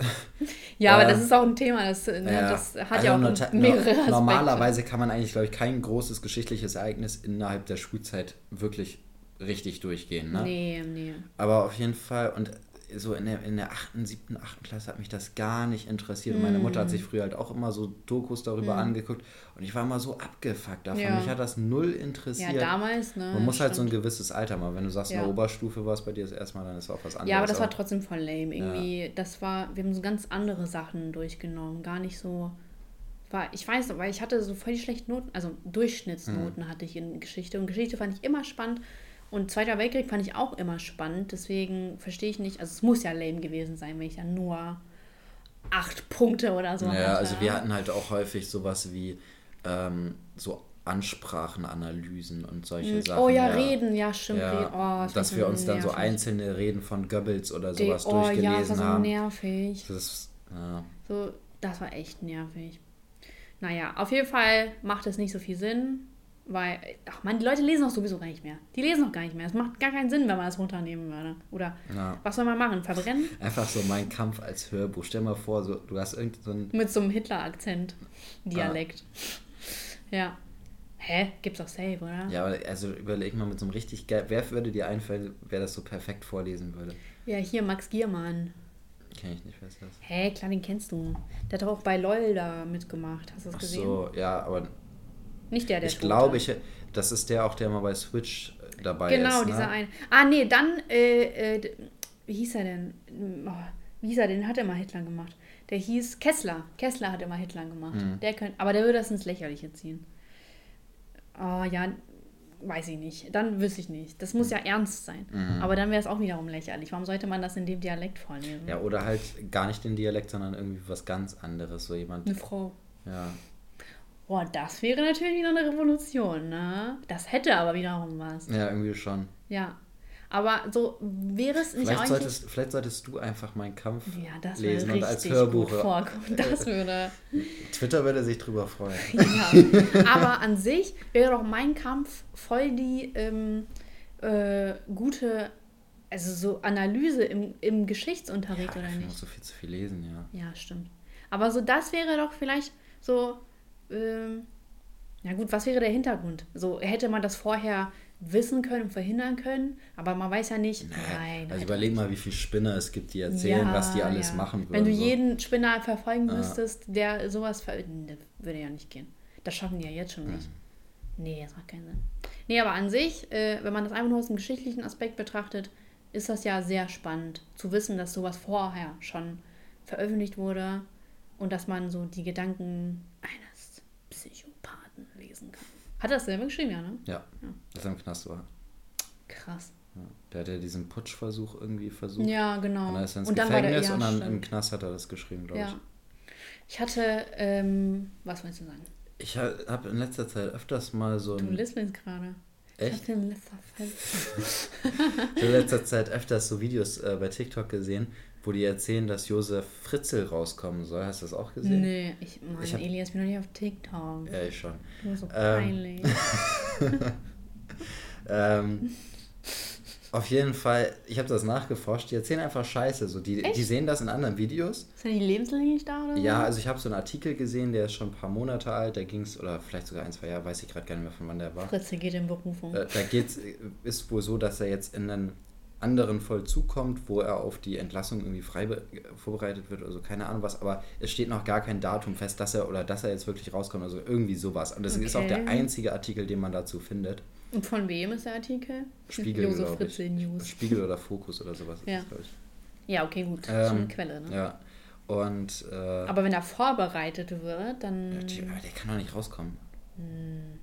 ja, aber äh, das ist auch ein Thema, das, ne, Ja, das hat also ja auch nota- mehrere no- Aspekte. Normalerweise kann man eigentlich, glaube ich, kein großes geschichtliches Ereignis innerhalb der Schulzeit wirklich richtig durchgehen, ne? Nee, nee. Aber auf jeden Fall, und so in der, in der 8., 7., 8. Klasse hat mich das gar nicht interessiert. Und meine Mutter hat sich früher halt auch immer so Dokus darüber Mm. angeguckt und ich war immer so abgefuckt davon. Ja. Mich hat das null interessiert. Ja, damals, ne? Man muss halt so ein stimmt. gewisses Alter mal. Wenn du sagst, in Ja. der Oberstufe war es bei dir das erste Mal, dann ist auch was anderes. Ja, aber das war trotzdem voll lame. Irgendwie, das war, wir haben so ganz andere Sachen durchgenommen. Gar nicht so. War, ich weiß noch, weil ich hatte so voll die schlechten Noten, also Durchschnittsnoten Mhm. hatte ich in Geschichte. Und Geschichte fand ich immer spannend. Und Zweiter Weltkrieg fand ich auch immer spannend. Deswegen verstehe ich nicht, also es muss ja lame gewesen sein, wenn ich dann nur acht Punkte oder so Ja, hatte. also wir hatten halt auch häufig sowas wie ähm, so Ansprachenanalysen und solche Sachen. Oh ja, Reden, ja, stimmt. Ja. Oh, das dass wir so uns dann so nervig. einzelne Reden von Goebbels oder sowas oh ja, das durchgelesen war so haben. nervig. Das ja. So, das war echt nervig. Naja, auf jeden Fall macht es nicht so viel Sinn, weil, ach man, die Leute lesen auch sowieso gar nicht mehr. Die lesen auch gar nicht mehr. Es macht gar keinen Sinn, wenn man das runternehmen würde. Oder Ja. was soll man machen? Verbrennen? Einfach so mein Kampf als Hörbuch. Stell mal vor, so, du hast irgend so ein. Mit so einem Hitler-Akzent. Dialekt. Ja. Hä? Gibt's auch safe, oder? Ja, aber also überleg mal mit so einem richtig geil. Wer würde dir einfallen, wer das so perfekt vorlesen würde? Ja, hier Max Giermann. Kenn ich nicht, wer ist das? Hä, klar, den kennst du. Der hat doch auch bei LOL da mitgemacht. Hast du das Ach gesehen? so, ja, aber Nicht der, der ich glaube, ich, das ist der auch, der mal bei Switch äh, dabei Genau, ist. dieser ne? eine. Ah, nee, dann, äh, äh, wie hieß er denn? Oh, wie hieß er denn? Hat immer Hitler gemacht. Der hieß Kessler. Kessler hat immer Hitler gemacht. Mhm. Der könnt, aber der würde das ins Lächerliche ziehen. Oh ja, weiß ich nicht. Dann wüsste ich nicht. Das muss ja ernst sein. Aber dann wäre es auch wiederum lächerlich. Warum sollte man das in dem Dialekt vorlesen? Ja, oder halt gar nicht den Dialekt, sondern irgendwie was ganz anderes. So jemand. Eine Frau. Ja. Boah, das wäre natürlich wieder eine Revolution, ne? Das hätte aber wiederum was. Ja, irgendwie schon. Ja. Aber so wäre es nicht Vielleicht eigentlich... solltest, vielleicht solltest du einfach meinen Kampf Ja, das lesen und als Hörbuch. gut vorkommen. Das würde. Twitter würde sich drüber freuen. Ja. Aber an sich wäre doch mein Kampf voll die ähm, äh, gute, also so Analyse im, im Geschichtsunterricht oder ich muss nicht? so viel zu viel lesen, ja. Ja, stimmt. Aber so das wäre doch vielleicht so. Ähm, ja gut, was wäre der Hintergrund? So hätte man das vorher wissen können verhindern können, aber man weiß ja nicht. Nein. also überleg mal, wie viele Spinner es gibt, die erzählen, Ja, was die alles ja. machen würden. Wenn du so. jeden Spinner verfolgen Ja. müsstest, der sowas ver das würde ja nicht gehen. Das schaffen die ja jetzt schon Mhm. nicht. Nee, das macht keinen Sinn. Nee, aber an sich, äh, wenn man das einfach nur aus dem geschichtlichen Aspekt betrachtet, ist das ja sehr spannend zu wissen, dass sowas vorher schon veröffentlicht wurde und dass man so die Gedanken Psychopathen lesen kann. Hat er das selber geschrieben, ja, ne? Ja, dass er im Knast war. Krass. Ja. Der hat ja diesen Putschversuch irgendwie versucht. Ja, genau. Und dann ist er ins Und dann war der- Gefängnis ja, und dann stimmt. im Knast hat er das geschrieben, glaube Ja. Ich hatte, ähm, was wolltest du sagen? ich. Ich habe in letzter Zeit öfters mal so Du ein, lispelst gerade. Ich echt, hatte in letzter Zeit. in letzter Zeit öfters so Videos äh, bei TikTok gesehen, wo die erzählen, dass Josef Fritzl rauskommen soll. Hast du das auch gesehen? Nee, ich, Mann, Ich hab- Elias, bin noch nicht auf TikTok. Ja, ich schon. Du bist so Ähm, peinlich. Ähm, auf jeden Fall, ich habe das nachgeforscht, die erzählen einfach Scheiße. So. Die, die sehen das in anderen Videos. Ist ja die Lebenslänglich nicht da oder so? Ja, also ich habe so einen Artikel gesehen, der ist schon ein paar Monate alt, da ging es, oder vielleicht sogar ein, zwei Jahre, weiß ich gerade gar nicht mehr, von wann der war. Fritze geht in Berufung. Äh, da geht's, ist wohl so, dass er jetzt in einen anderen Vollzug kommt, wo er auf die Entlassung irgendwie frei be- vorbereitet wird, also keine Ahnung was, aber es steht noch gar kein Datum fest, dass er oder dass er jetzt wirklich rauskommt, also irgendwie sowas. Und das ist auch der Okay. einzige Artikel, den man dazu findet. Und von wem ist der Artikel? Spiegel, Josef glaube ich. Fritze News. Spiegel oder Fokus oder sowas. Ja. Ist das, glaub ich. Ja, okay, gut. Ähm, Schon eine Quelle, ne? Ja. Und äh, Aber wenn er vorbereitet wird, dann. ja, der kann doch nicht rauskommen. Hm,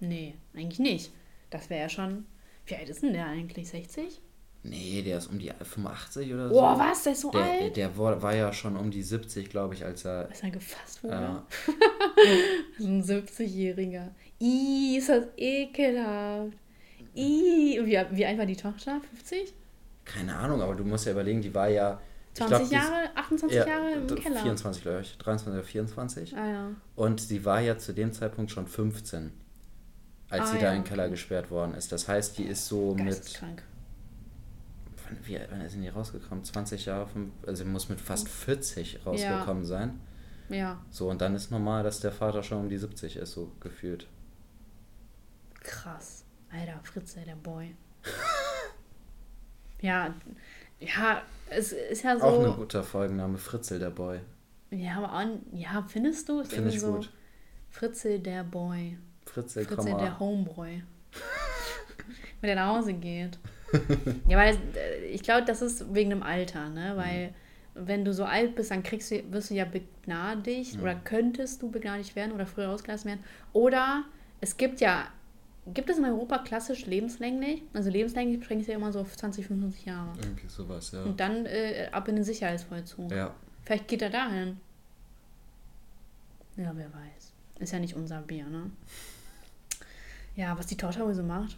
nee, eigentlich nicht. Das wäre ja schon. Wie alt ist denn der eigentlich? 60? Nee, der ist um die 85 oder so. Boah, was? Der ist so Der, alt? der war, war ja schon um die 70, glaube ich, als er. Als er gefasst wurde. Äh, So ein 70-Jähriger. Ih, ist das ekelhaft. Ih, wie, wie alt war die Tochter? 50? keine Ahnung, aber du musst ja überlegen, die war ja. ich 20 glaub, Jahre? 28 ja, Jahre im Keller? 24, glaube ich. 23 oder 24. Ah ja. Und sie war ja zu dem Zeitpunkt schon 15, als Ah, sie da ja, in den Keller gesperrt worden ist. Das heißt, die ist so mit. Geisteskrank. Wann, wie, wann ist denn die rausgekommen? 20 Jahre? fünf- Also sie muss mit fast 40 rausgekommen sein. Ja, So, und dann ist normal, dass der Vater schon um die 70 ist, so gefühlt. krass. Alter, Fritze, der Boy. Ja, ja, es ist ja so. Auch ein guter Folgenname, Fritzel der Boy. Ja, aber auch, ja, findest du? Finde ich so gut. Fritzel der Boy. Fritzel, Fritzel der Homeboy. Wenn der nach Hause geht. ja, weil äh, ich glaube, das ist wegen dem Alter, ne? Weil mhm. wenn du so alt bist, dann kriegst du, wirst du ja begnadigt mhm. oder könntest du begnadigt werden oder früher ausgelassen werden. Oder es gibt ja, gibt es in Europa klassisch lebenslänglich? Also lebenslänglich beschränkt sich ja immer so auf 20, 25 Jahre. Irgendwie sowas, ja. Und dann äh, ab in den Sicherheitsvollzug. Ja. Vielleicht geht er dahin. Ja, wer weiß. Ist ja nicht unser Bier, ne? Ja, was die wohl so macht.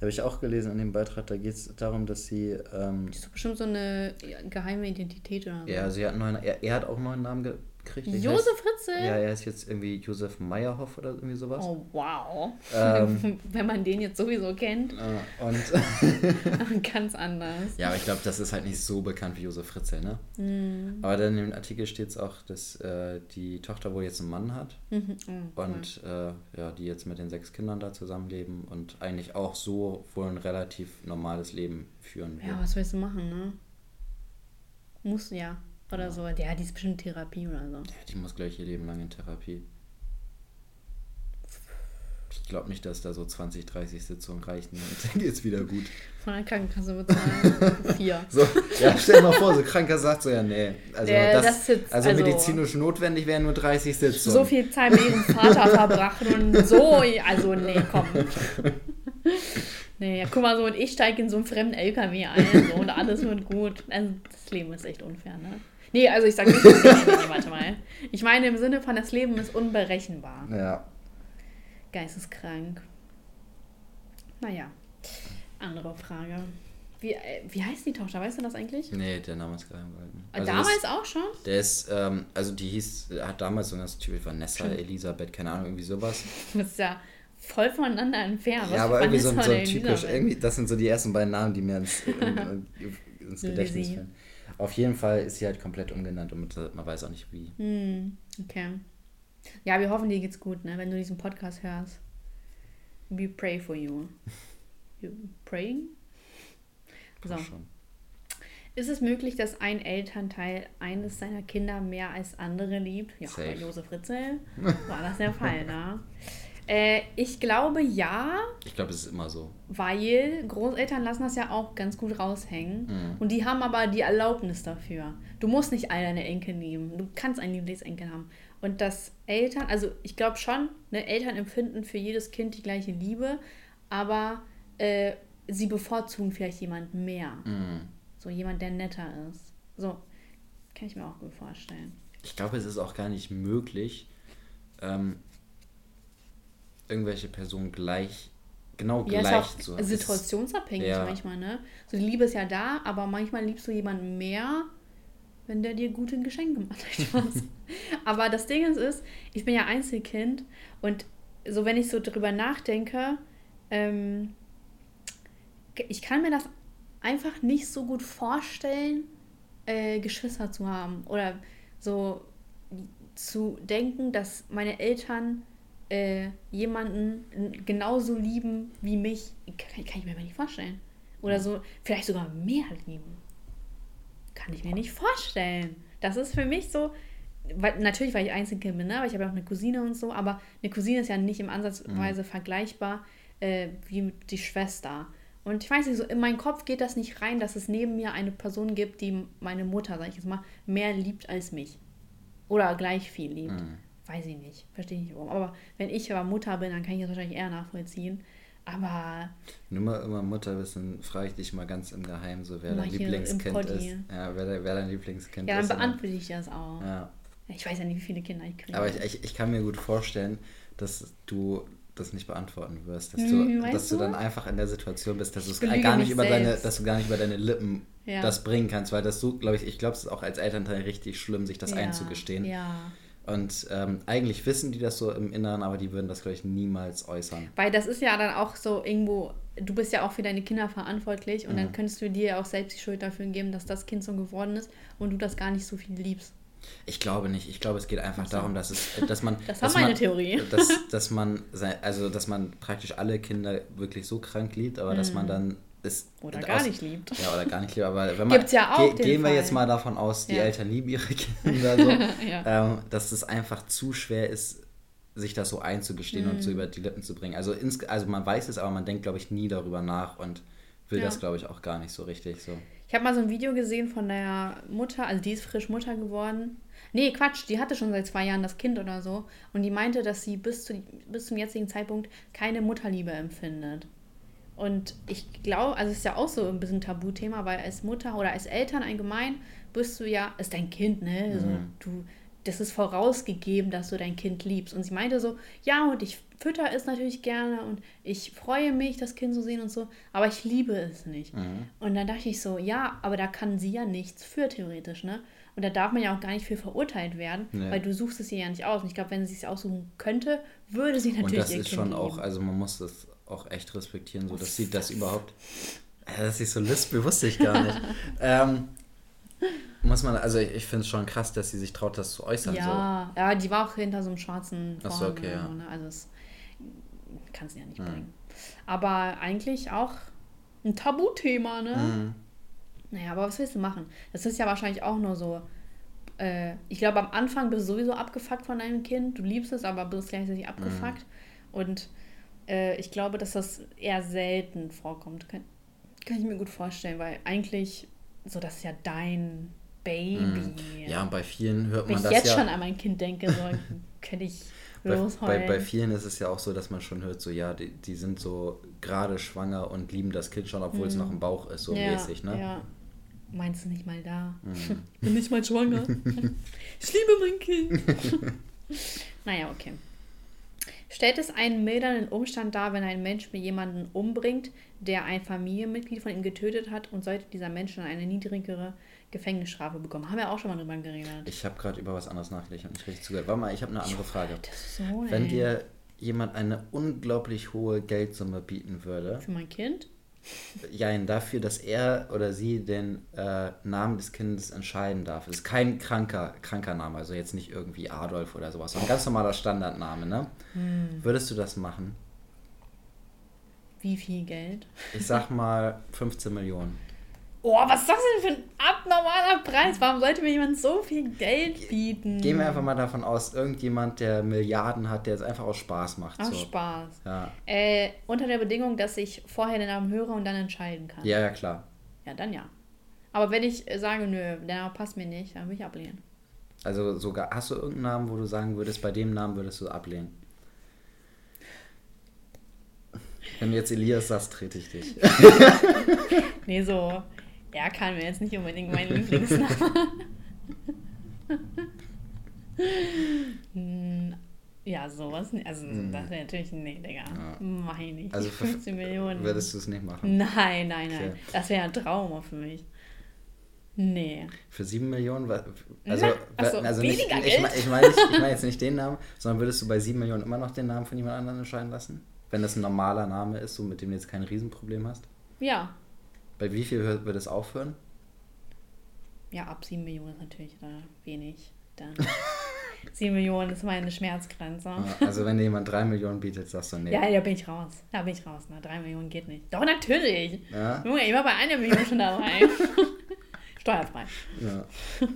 Habe ich auch gelesen in dem Beitrag, da geht es darum, dass sie. Ähm, das ist bestimmt so eine geheime Identität oder so. Ja, sie hat neuen, er, er hat auch einen neuen Namen gekriegt. Josef Fritze? Ja, er ist jetzt irgendwie Josef Meyerhoff oder irgendwie sowas. Oh, wow. Ähm, Wenn man den jetzt sowieso kennt. Äh, und. Ganz anders. Ja, aber ich glaube, das ist halt nicht so bekannt wie Josef Fritze, ne? Mhm. Aber dann im Artikel steht es auch, dass äh, die Tochter wohl jetzt einen Mann hat. Mhm. Oh, und cool. äh, ja, die jetzt mit den sechs Kindern da zusammenleben und eigentlich auch so wohl ein relativ normales Leben führen. Ja, was willst du machen, ne? Muss ja. Oder so. Ja, die ist bestimmt Therapie oder so. Ja, die muss gleich ihr Leben lang in Therapie. Ich glaube nicht, dass da so 20, 30 Sitzungen reichen dann geht es wieder gut. Von der Krankenkasse bezahlen. Vier. So, ja, stell dir mal vor, so Krankenkasse sagt so, ja, nee. Also, äh, das, das jetzt, also, also, medizinisch notwendig wären nur 30 Sitzungen. So viel Zeit mit ihrem Vater verbracht und so, also nee, komm. Nee, ja, guck mal so, und ich steige in so einen fremden LKW ein so, und alles wird gut. Also, das Leben ist echt unfair, ne? Nee, also ich sage nicht, nee, warte mal. Ich meine im Sinne von, das Leben ist unberechenbar. Ja. Geisteskrank. Naja, andere Frage. Wie, äh, wie heißt die Tochter? Weißt du das eigentlich? Nee, der Name ist geheim gehalten. Also damals das, auch schon? Der ist, ähm, also die hieß, hat damals so das Typ Vanessa, Stimmt. Elisabeth, keine Ahnung, irgendwie sowas. Das ist ja voll voneinander entfernt. Ja, aber irgendwie so, so ein typisch, irgendwie, das sind so die ersten beiden Namen, die mir ins, ins Gedächtnis fallen. Auf jeden Fall ist sie halt komplett umgenannt und man weiß auch nicht wie. Hm, okay. Ja, wir hoffen, dir geht's gut, ne? Wenn du diesen Podcast hörst. We pray for you. You praying? So. Ist es möglich, dass ein Elternteil eines seiner Kinder mehr als andere liebt? Ja, Safe. bei Josef Ritzel war das der Fall, ne? Äh, ich glaube ja. Ich glaube, es ist immer so. Weil Großeltern lassen das ja auch ganz gut raushängen. Mhm. Und die haben aber die Erlaubnis dafür. Du musst nicht all deine Enkel nehmen. Du kannst einen Lieblingsenkel haben. Und dass Eltern, also ich glaube schon, ne, Eltern empfinden für jedes Kind die gleiche Liebe, aber äh, sie bevorzugen vielleicht jemanden mehr. Mhm. So jemand, der netter ist. So, kann ich mir auch gut vorstellen. Ich glaube, es ist auch gar nicht möglich, ähm, irgendwelche Personen gleich, genau ja, gleich ist auch situationsabhängig ja. manchmal, ne? So die Liebe ist ja da, aber manchmal liebst du jemanden mehr, wenn der dir gute Geschenke macht. aber das Ding ist, ist, ich bin ja Einzelkind und so wenn ich so drüber nachdenke, ähm, ich kann mir das einfach nicht so gut vorstellen, äh, Geschwister zu haben oder so zu denken, dass meine Eltern äh, jemanden genauso lieben wie mich, kann, kann ich mir nicht vorstellen. Oder so, vielleicht sogar mehr lieben. Kann ich mir nicht vorstellen. Das ist für mich so, weil, natürlich, weil ich Einzelkind bin, ne? aber ich habe ja auch eine Cousine und so, aber eine Cousine ist ja nicht im Ansatzweise mhm. vergleichbar äh, wie die Schwester. Und ich weiß nicht, so in meinen Kopf geht das nicht rein, dass es neben mir eine Person gibt, die meine Mutter, sag ich jetzt mal, mehr liebt als mich. Oder gleich viel liebt. Mhm weiß ich nicht, verstehe ich nicht warum. Aber wenn ich aber Mutter bin, dann kann ich das wahrscheinlich eher nachvollziehen. Aber. Wenn du mal immer Mutter bist, dann frage ich dich mal ganz im Geheimen, so wer dein Lieblingskind ist. Ja, wer, wer dein Lieblingskind ist. Ja, dann beantworte ich das auch. Ja. Ich weiß ja nicht, wie viele Kinder ich kriege. Aber ich, ich, ich kann mir gut vorstellen, dass du das nicht beantworten wirst. Dass, hm, du, dass du? du dann einfach in der Situation bist, dass, gar nicht über deine, dass du gar nicht über deine Lippen ja. das bringen kannst, weil das so, glaube ich, ich glaube, es ist auch als Elternteil richtig schlimm, sich das ja. einzugestehen. Ja. Und ähm, eigentlich wissen die das so im Inneren, aber die würden das, glaube ich, niemals äußern. Weil das ist ja dann auch so irgendwo, du bist ja auch für deine Kinder verantwortlich und mhm. dann könntest du dir ja auch selbst die Schuld dafür geben, dass das Kind so geworden ist und du das gar nicht so viel liebst. Ich glaube nicht. Ich glaube, es geht einfach so. darum, dass es, dass man. das war meine man, Theorie. Dass, dass man, also dass man praktisch alle Kinder wirklich so krank liebt, aber mhm. dass man mhm. dann ist oder gar aus, nicht liebt. Ja, oder gar nicht liebt. Aber wenn man, Gibt's ja auch ge gehen wir Fall. jetzt mal davon aus, die ja. Eltern lieben ihre Kinder so, ja. ähm, dass es einfach zu schwer ist, sich das so einzugestehen mhm. und so über die Lippen zu bringen. Also, ins, also man weiß es, aber man denkt, glaube ich, nie darüber nach und will ja. das, glaube ich, auch gar nicht so richtig so. Ich habe mal so ein Video gesehen von der Mutter, also die ist frisch Mutter geworden. Nee, Quatsch, die hatte schon seit zwei Jahren das Kind oder so. Und die meinte, dass sie bis, zu, bis zum jetzigen Zeitpunkt keine Mutterliebe empfindet. Und ich glaube, also es ist ja auch so ein bisschen Tabuthema, weil als Mutter oder als Eltern allgemein bist du ja, ist dein Kind, ne? Also mhm. du, das ist vorausgegeben, dass du dein Kind liebst. Und sie meinte so, ja, und ich fütter es natürlich gerne und ich freue mich, das Kind zu sehen und so, aber ich liebe es nicht. Mhm. Und dann dachte ich so, ja, aber da kann sie ja nichts für theoretisch, ne? Und da darf man ja auch gar nicht für verurteilt werden, nee. weil du suchst es ihr ja nicht aus. Und ich glaube, wenn sie es aussuchen könnte, würde sie natürlich Und das ist kind schon lieben. auch, also man muss das auch echt respektieren, so dass sie das überhaupt. Äh, dass ich so lispel, wusste ich gar nicht. ähm, muss man, also ich, ich finde es schon krass, dass sie sich traut, das zu äußern. Ja, so. ja, die war auch hinter so einem schwarzen Vorhang. Achso, okay, ja. Ne? Also das kann sie ja nicht mhm. bringen. Aber eigentlich auch ein Tabuthema, ne? Mhm. Naja, aber was willst du machen? Das ist ja wahrscheinlich auch nur so. Äh, ich glaube, am Anfang bist du sowieso abgefuckt von deinem Kind. Du liebst es, aber bist gleichzeitig abgefuckt. Mhm. Und äh, ich glaube, dass das eher selten vorkommt. Kann, kann ich mir gut vorstellen, weil eigentlich, so das ist ja dein Baby. Mm. Ja, und bei vielen hört man das ja. Wenn ich jetzt schon an mein Kind denke, so könnte ich losheulen. Bei, bei, vielen ist es ja auch so, dass man schon hört, so ja, die, die sind so gerade schwanger und lieben das Kind schon, obwohl mm. es noch im Bauch ist, so ja, mäßig, ne? Ja. Meinst du nicht mal da? Ich bin nicht mal schwanger. ich liebe mein Kind. naja, okay. Stellt es einen mildernden Umstand dar, wenn ein Mensch mit jemanden umbringt, der ein Familienmitglied von ihm getötet hat und sollte dieser Mensch dann eine niedrigere Gefängnisstrafe bekommen? Haben wir auch schon mal drüber geredet. Ich habe gerade über was anderes nachgedacht und nicht richtig zugehört. Warte mal, ich habe eine andere Frage. So, wenn dir jemand eine unglaublich hohe Geldsumme bieten würde. Für mein Kind? Ja, dafür, dass er oder sie den äh, Namen des Kindes entscheiden darf. Es ist kein kranker, kranker Name, also jetzt nicht irgendwie Adolf oder sowas, sondern ein ganz normaler Standardname, ne? Hm. Würdest du das machen? Wie viel Geld? Ich sag mal 15 Millionen. Oh, was ist das denn für ein abnormaler Preis? Warum sollte mir jemand so viel Geld bieten? Gehen wir einfach mal davon aus, irgendjemand, der Milliarden hat, der es einfach aus Spaß macht. Aus so. Spaß. Ja. Äh, unter der Bedingung, dass ich vorher den Namen höre und dann entscheiden kann. Ja, ja, klar. Ja, dann ja. Aber wenn ich sage, nö, der Name passt mir nicht, dann würde ich ablehnen. Also sogar, hast du irgendeinen Namen, wo du sagen würdest, bei dem Namen würdest du ablehnen? Wenn du jetzt Elias sagst, trete ich dich. nee, so er kann mir jetzt nicht unbedingt mein Lieblingsname. Ja, sowas. Also, hm. das wäre natürlich, nee, Digga. Ja. Mach ich nicht. Also, für 15 Millionen. Würdest du es nicht machen? Nein, nein, nein. Okay. Das wäre ein Trauma für mich. Nee. Für 7 Millionen? Also, Na, so, also nicht, ich, ich meine ich mein, ich mein jetzt nicht den Namen, sondern würdest du bei 7 Millionen immer noch den Namen von jemand anderem entscheiden lassen? Wenn das ein normaler Name ist, so mit dem du jetzt kein Riesenproblem hast? Ja. Bei wie viel wird es aufhören? Ja, ab 7 Millionen ist natürlich wenig. Dann 7 Millionen ist meine Schmerzgrenze. also wenn dir jemand 3 Millionen bietet, sagst du nee. Ja, da bin ich raus. Da bin ich raus. Na, 3 Millionen geht nicht. Doch, natürlich. Ja? Junge, ich war bei einer Million schon dabei. Steuerfrei. Ja.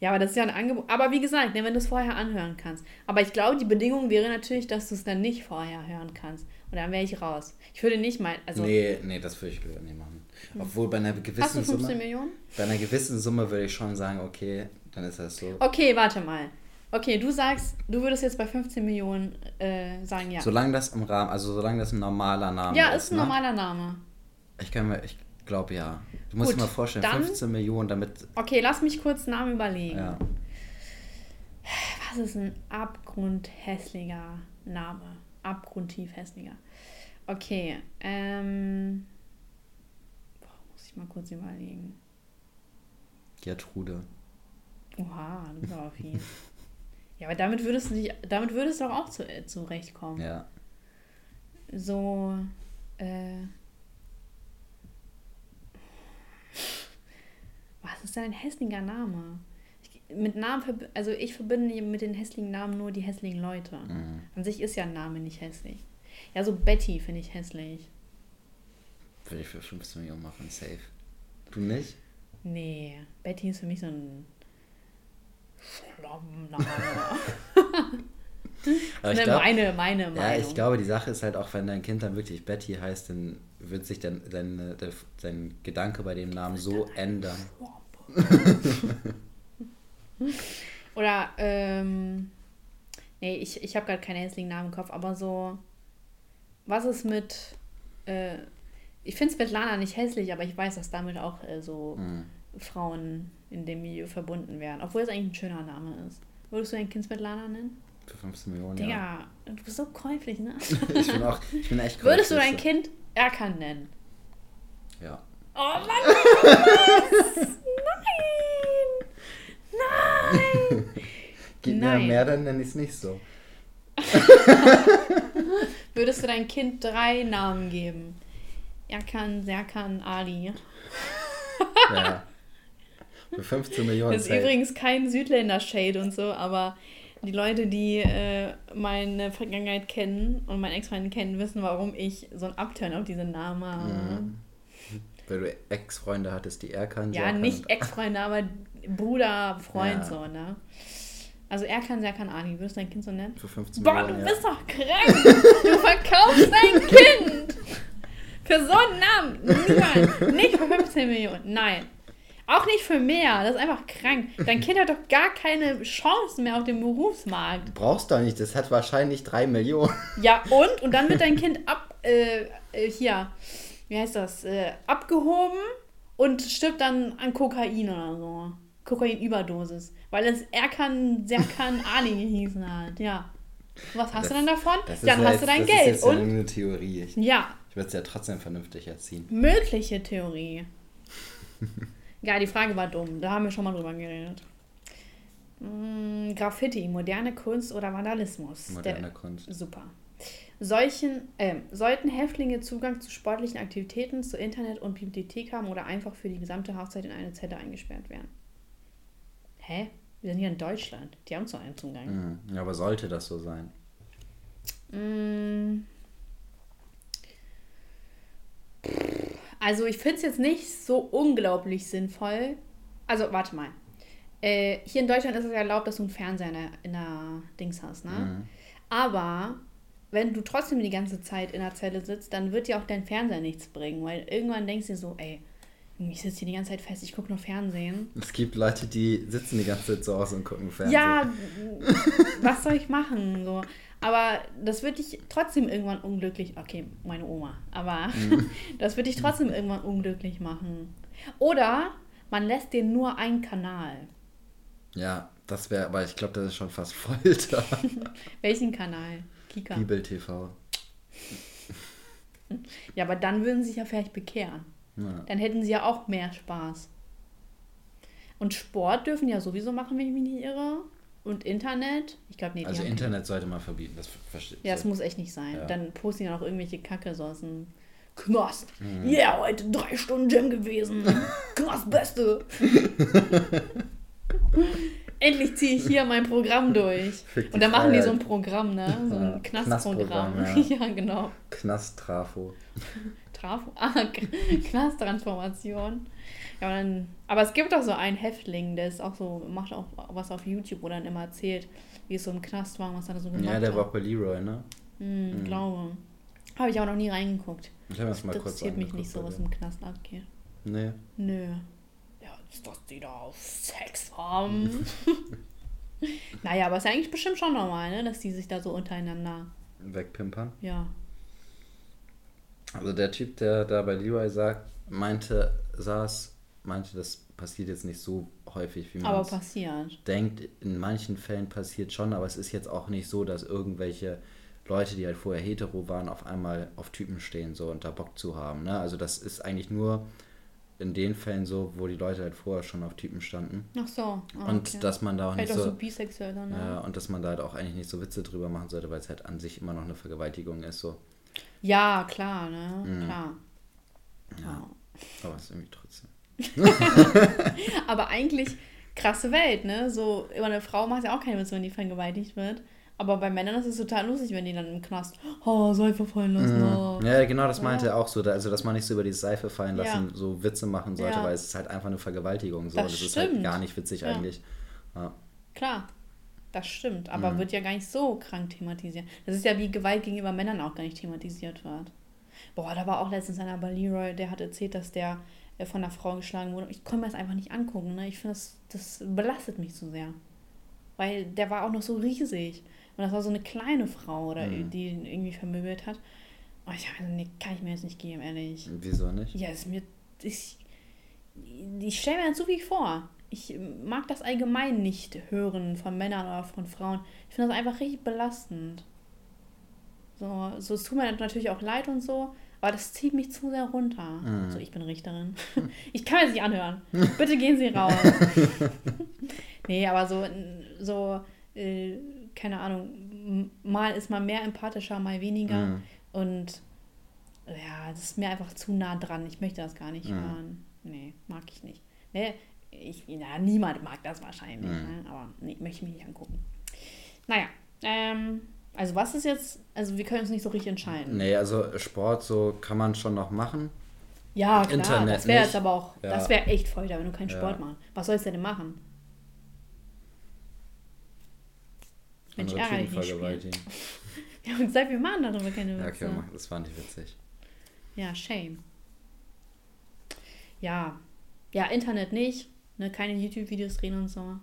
Ja, aber das ist ja ein Angebot. Aber wie gesagt, ne, wenn du es vorher anhören kannst. Aber ich glaube, die Bedingung wäre natürlich, dass du es dann nicht vorher hören kannst. Und dann wäre ich raus. Ich würde nicht mal. Also nee, nee, das würde ich nicht machen. Hm. Obwohl bei einer gewissen Hast du 15 Summe. Millionen? Bei einer gewissen Summe würde ich schon sagen, okay, dann ist das so. Okay, warte mal. Okay, du sagst, du würdest jetzt bei 15 Millionen äh, sagen, ja. Solange das im Rahmen, also solange das ein normaler Name ja, ist. Ja, ist ein ne? normaler Name. Ich kann mir, ich glaube ja. Du musst Gut, dir mal vorstellen, dann, 15 Millionen damit. Okay, lass mich kurz Namen überlegen. Ja. Was ist ein abgrundhässlicher Name? Abgrundtief hässlicher. Okay, ähm. Ich mal kurz überlegen. Gertrude. Oha, das ist aber viel. ja, aber damit würdest du dich, damit würdest du auch zu, äh, zurechtkommen. Ja. So, äh. Was ist denn ein hässlicher Name? Ich, mit Namen, also ich verbinde mit den hässlichen Namen nur die hässlichen Leute. Mhm. An sich ist ja ein Name nicht hässlich. Ja, so Betty finde ich hässlich. Würde ich für 15 Millionen machen, safe. Du nicht? Nee, Betty ist für mich so ein ich Ne, glaub- meine, meine Meinung. Ja, ich glaube, die Sache ist halt auch, wenn dein Kind dann wirklich Betty heißt, dann wird sich dann dein, dein, dein Gedanke bei dem Namen so ändern. Oder, ähm, nee, ich, ich habe gerade keine hässlichen Namen im Kopf, aber so, was ist mit, äh, ich finde Svetlana nicht hässlich, aber ich weiß, dass damit auch äh, so Hm. Frauen in dem Milieu verbunden werden, obwohl es eigentlich ein schöner Name ist. Würdest du dein Kind Svetlana nennen? Für 15 Millionen, Digga, ja. du bist so käuflich, ne? Ich bin auch, ich bin echt Würdest du käuflich, dein Kind Erkan nennen? Ja. Oh Mann? Nein! Nein! Gib Nein. mir mehr, dann nenne ich es nicht so. Würdest du dein Kind drei Namen geben? Erkan, Serkan, Ali. Ja. Für 15 Millionen. Das ist safe. übrigens kein Südländer-Shade und so, aber die Leute, die äh, meine Vergangenheit kennen und meinen Ex-Freund kennen, wissen, warum ich so ein Upturn auf diese Namen habe. Mhm. Weil du Ex-Freunde hattest, die Erkan Ja, Serkan nicht und- Ex-Freunde, aber Bruder, Freund Ja. so, ne? Also Erkan, Serkan, Ali, würdest du dein Kind so nennen? Für 15 Boah, Millionen. du ja. bist doch krank! Du verkaufst dein Kind! Für so einen Namen! Niemals! Nicht für 15 Millionen, nein. Auch nicht für mehr, das ist einfach krank. Dein Kind hat doch gar keine Chancen mehr auf dem Berufsmarkt. Brauchst du nicht, das hat wahrscheinlich 3 Millionen. Ja, und? Und dann wird dein Kind ab, äh, äh, hier, wie heißt das, äh, abgehoben und stirbt dann an Kokain oder so. Kokainüberdosis. Weil es Erkan, Serkan, Ali gehießen hat, ja. Was hast du Das- denn davon? Das ist Dann hast jetzt, du dein das Geld. Ist jetzt und? eine Theorie. Ja, ich würde es ja trotzdem vernünftig erziehen. mögliche Theorie. ja, die Frage war dumm. Da haben wir schon mal drüber geredet. Mm, Graffiti, moderne Kunst oder Vandalismus? Moderne Der- Kunst. Super. Solchen, äh, sollten Häftlinge Zugang zu sportlichen Aktivitäten, zu Internet und Bibliothek haben oder einfach für die gesamte Haftzeit in eine Zelle eingesperrt werden? Hä? Wir sind hier in Deutschland. Die haben so einen Zugang. Mhm. Ja, aber sollte das so sein? Mm. Also ich finde es jetzt nicht so unglaublich sinnvoll. Also warte mal. Äh, hier in Deutschland ist es ja erlaubt, dass du einen Fernseher in der, in der Dings hast, ne? Mhm. Aber wenn du trotzdem die ganze Zeit in der Zelle sitzt, dann wird dir auch dein Fernseher nichts bringen, weil irgendwann denkst du dir so, ey, ich sitze hier die ganze Zeit fest, ich gucke nur Fernsehen. Es gibt Leute, die sitzen die ganze Zeit zu Hause und gucken Fernsehen. Ja, was soll ich machen? So. Aber das wird dich trotzdem irgendwann unglücklich. Okay, meine Oma. Aber das wird dich trotzdem irgendwann unglücklich machen. Oder man lässt dir nur einen Kanal. Ja, das wäre, aber ich glaube, das ist schon fast Folter. Welchen Kanal? Kika. Bibel TV. Ja, aber dann würden sie sich ja vielleicht bekehren. Ja. Dann hätten sie ja auch mehr Spaß. Und Sport dürfen ja sowieso machen, wenn ich mich nicht irre. Und Internet. Ich glaube, nee, Also Internet sollte man verbieten, das verstehe Ja, es muss echt nicht sein. Ja. Dann posten die noch irgendwelche Kacke so aus dem Knast. Mhm. Ja, yeah, heute drei Stunden Gym gewesen. Knast Beste. Endlich ziehe ich hier mein Programm durch. Und dann machen die so ein. Programm, ne? So Ja, ein Knastprogramm. Knastprogramm, Ja. genau. Knast-Trafo. Trafo. Ah, Knasttransformation. Ja, und dann, aber es gibt auch so einen Häftling, der ist auch so, macht auch was auf YouTube, wo dann immer erzählt, wie es so im Knast war, und was er da so gemacht Ja, der hat. war bei Leroy, ne? Hm, Mhm. glaube. Habe ich auch noch nie reingeguckt. Ich habe das mal kurz Interessiert mich nicht so, was im Knast abgeht. Nee. Nö. Dass die da auf Sex haben. naja, aber ist ja eigentlich bestimmt schon normal, ne? Dass die sich da so untereinander. Wegpimpern. Ja. Also der Typ, der da bei Leroy sagt, meinte, saß, meinte, das passiert jetzt nicht so häufig, wie man Aber es passiert. denkt. In manchen Fällen passiert schon, aber es ist jetzt auch nicht so, dass irgendwelche Leute, die halt vorher hetero waren, auf einmal auf Typen stehen so und da Bock zu haben. Ne? Also das ist eigentlich nur in den Fällen so, wo die Leute halt vorher schon auf Typen standen. Ach so. Ah, und okay. dass man da auch Vielleicht nicht auch so, so bisexuell dann, ne? ja, und dass man da halt auch eigentlich nicht so Witze drüber machen sollte, weil es halt an sich immer noch eine Vergewaltigung ist. So. Ja, klar, ne? Mhm. Klar. Ja. Ja. Aber es ist irgendwie trotzdem. Aber eigentlich krasse Welt, ne? So, über eine Frau macht ja auch keinen Witz, wenn die vergewaltigt wird. Aber bei Männern ist es total lustig, wenn die dann im Knast oh, Seife fallen lassen. Mhm. Oh. Ja, genau, das Ja. meinte er auch so. Also, dass man nicht so über die Seife fallen lassen, Ja. so Witze machen sollte, Ja. weil es ist halt einfach eine Vergewaltigung. So. Das Das, ist halt gar nicht witzig Ja. eigentlich. Ja. Klar, das stimmt, aber Mhm. wird ja gar nicht so krank thematisiert. Das ist ja wie Gewalt gegenüber Männern auch gar nicht thematisiert wird. Boah, da war auch letztens einer bei Leroy, der hat erzählt, dass der äh, von einer Frau geschlagen wurde. Ich konnte mir das einfach nicht angucken. Ne? Ich finde, das, das belastet mich zu sehr. Weil der war auch noch so riesig. Und das war so eine kleine Frau, oder, Mhm. die ihn irgendwie vermöbelt hat. Und ich habe nee, kann ich mir jetzt nicht geben, ehrlich. Wieso nicht? Ja, ist mir. Ich, ich stelle mir das so wie vor. Ich mag das allgemein nicht hören von Männern oder von Frauen. Ich finde das einfach richtig belastend. So, so es tut mir natürlich auch leid und so, aber das zieht mich zu sehr runter. Mhm. So, ich bin Richterin. Ich kann mir das nicht anhören. Bitte gehen Sie raus. nee, aber so, so äh, keine Ahnung, mal ist man mehr empathischer, mal weniger. Mhm. Und ja, das ist mir einfach zu nah dran. Ich möchte das gar nicht Mhm. hören. Nee, mag ich nicht. Nee, ich, na, niemand mag das wahrscheinlich, Mhm. ne? aber nee, möchte ich mir nicht angucken. Naja, ähm, also was ist jetzt, also wir können uns nicht so richtig entscheiden. Nee, also Sport so kann man schon noch machen. Ja, klar, Internet das wäre jetzt aber auch, Ja. das wäre echt Folter, wenn du keinen Ja. Sport machst. Was sollst du denn machen? Mensch, ärgere dich nicht. Ja, und seit wir machen darüber keine Ja, Witze. okay, mach, das war nicht witzig. Ja, shame. Ja. Ja, Internet nicht. Ne, keine YouTube-Videos drehen und so.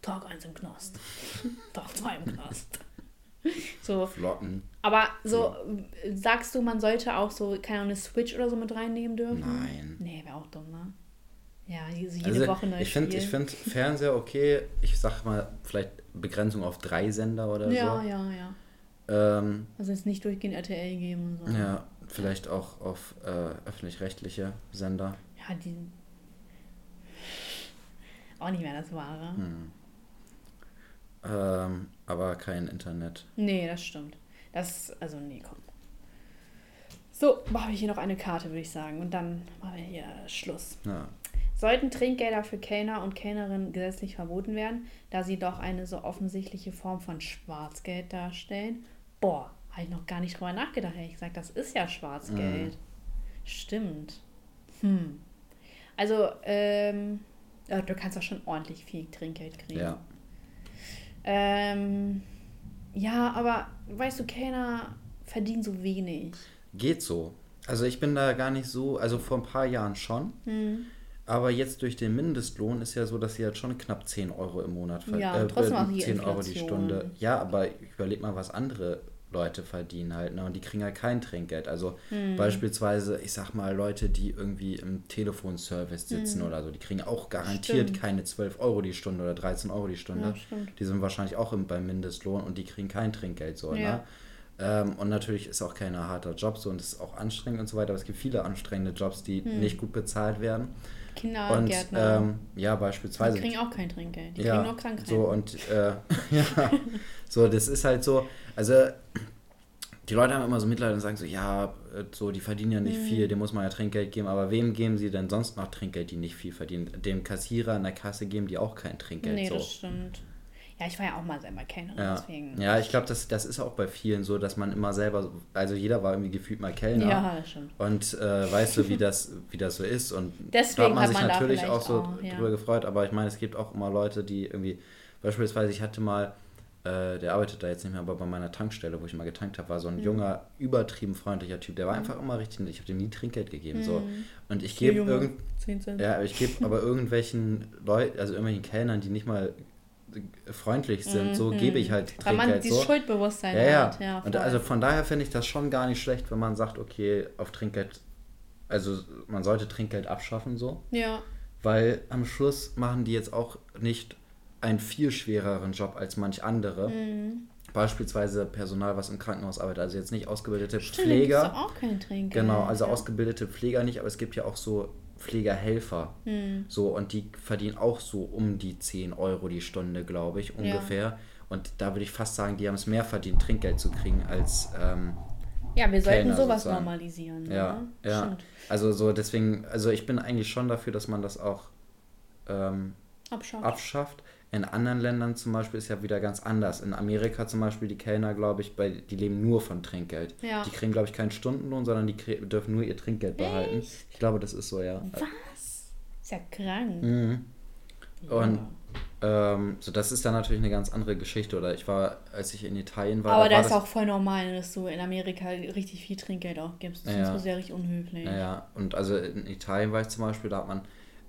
Tag 1 im Knast. Tag 2 im Knast. So, Flocken. aber so, sagst du, man sollte auch so, keine Ahnung, eine Switch oder so mit reinnehmen dürfen? Nein. Nee, wäre auch dumm, ne? Ja, jede, Also, Woche neues ich finde find Fernseher okay. Ich sag mal, vielleicht Begrenzung auf drei Sender oder ja, so. ja, ja. Ähm, Also jetzt nicht durchgehend RTL geben und so. ja, vielleicht auch auf äh, öffentlich-rechtliche Sender. Ja, die. Auch nicht mehr das Wahre. Hm. Ähm, aber kein Internet. Nee, das stimmt. Das, also nee, komm. So, habe ich hier noch eine Karte, würde ich sagen. Und dann machen wir hier Schluss. Ja. Sollten Trinkgelder für Kellner und Kellnerinnen gesetzlich verboten werden, da sie doch eine so offensichtliche Form von Schwarzgeld darstellen? Boah, habe ich noch gar nicht drüber nachgedacht, ehrlich gesagt. Das ist ja Schwarzgeld. Stimmt. Hm. Also, ähm, du kannst doch schon ordentlich viel Trinkgeld kriegen. Ja. Ähm, ja, aber weißt du, Kellner verdienen so wenig. Geht so. Also ich bin da gar nicht so, also vor ein paar Jahren schon. Hm. Aber jetzt durch den Mindestlohn ist ja so, dass sie halt schon knapp 10 Euro im Monat verdienen. Ja, trotzdem auch die 10 Euro die Inflation. Stunde. Ja, aber überleg mal, was andere Leute verdienen halt, ne? Und die kriegen halt kein Trinkgeld. Also Hm. beispielsweise, ich sag mal, Leute, die irgendwie im Telefonservice sitzen oder so, die kriegen auch garantiert Hm. Stimmt. keine 12 Euro die Stunde oder 13 Euro die Stunde. Ja. Die sind wahrscheinlich auch im, beim Mindestlohn und die kriegen kein Trinkgeld so, Ja. ne? Ähm, und natürlich ist auch kein harter Job so und es ist auch anstrengend und so weiter, aber es gibt viele anstrengende Jobs, die Hm. nicht gut bezahlt werden. Und Kindergärtner. ähm, ja, die beispielsweise. kriegen auch kein Trinkgeld. Die ja, kriegen nur Krankheit. so und äh, ja, so, das ist halt so, also die Leute haben immer so Mitleid und sagen so, ja, äh, so, die verdienen ja nicht Mhm. viel, dem muss man ja Trinkgeld geben, aber wem geben sie denn sonst noch Trinkgeld, die nicht viel verdienen? Dem Kassierer an der Kasse geben die auch kein Trinkgeld. nee, so. das stimmt. Ja, ich war ja auch mal selber Kellnerin, Ja, deswegen. ja ich glaube, das, das ist auch bei vielen so, dass man immer selber, so- also jeder war irgendwie gefühlt mal Kellner. Ja, stimmt. Und äh, weißt du, wie das, wie das so ist. Und Deswegen da hat man hat sich man natürlich auch so auch, ja. drüber gefreut. Aber ich meine, es gibt auch immer Leute, die irgendwie, beispielsweise, ich hatte mal, äh, der arbeitet da jetzt nicht mehr, aber bei meiner Tankstelle, wo ich mal getankt habe, war so ein Mhm. junger, übertrieben freundlicher Typ. Der war einfach immer richtig nett. Ich habe dem nie Trinkgeld gegeben. So. Mhm. Und ich gebe irgend, 10 Cent. ja, aber ich gebe aber irgendwelchen Leuten, also irgendwelchen Kellnern, die nicht mal freundlich sind, so Mhm. gebe ich halt Weil man Trinkgeld dieses so. Schuldbewusstsein Ja, ja. hat. Ja, und also von daher finde ich das schon gar nicht schlecht, wenn man sagt, okay, auf Trinkgeld, also man sollte Trinkgeld abschaffen so, ja, weil am Schluss machen die jetzt auch nicht einen viel schwereren Job als manch andere. Mhm. Beispielsweise Personal, was im Krankenhaus arbeitet, also jetzt nicht ausgebildete stimmt, Pfleger. auch kein Trinkgeld. Genau, also ja. ausgebildete Pfleger nicht, aber es gibt ja auch so Pflegerhelfer. Hm. So, und die verdienen auch so um die 10 Euro die Stunde, glaube ich, ungefähr. Und da würde ich fast sagen, die haben es mehr verdient, Trinkgeld zu kriegen, als ähm, Ja, wir sollten Kellner sowas sozusagen. normalisieren. ja, ne? ja. Stimmt. Also so deswegen, also ich bin eigentlich schon dafür, dass man das auch ähm, Abschaffen. abschafft. In anderen Ländern zum Beispiel ist ja wieder ganz anders. In Amerika zum Beispiel, die Kellner, glaube ich, bei, die leben nur von Trinkgeld. Ja. Die kriegen, glaube ich, keinen Stundenlohn, sondern die dürfen nur ihr Trinkgeld behalten. Ich glaube, das ist so, ja. Was? Ist ja krank. Mhm. Und ähm, so, das ist dann natürlich eine ganz andere Geschichte. Oder ich war, als ich in Italien war, Aber da war ist das, auch voll normal, dass du in Amerika richtig viel Trinkgeld auch gibst. Sonst Ja. ist ja richtig unhöflich. Naja, und also in Italien war ich zum Beispiel, da hat man,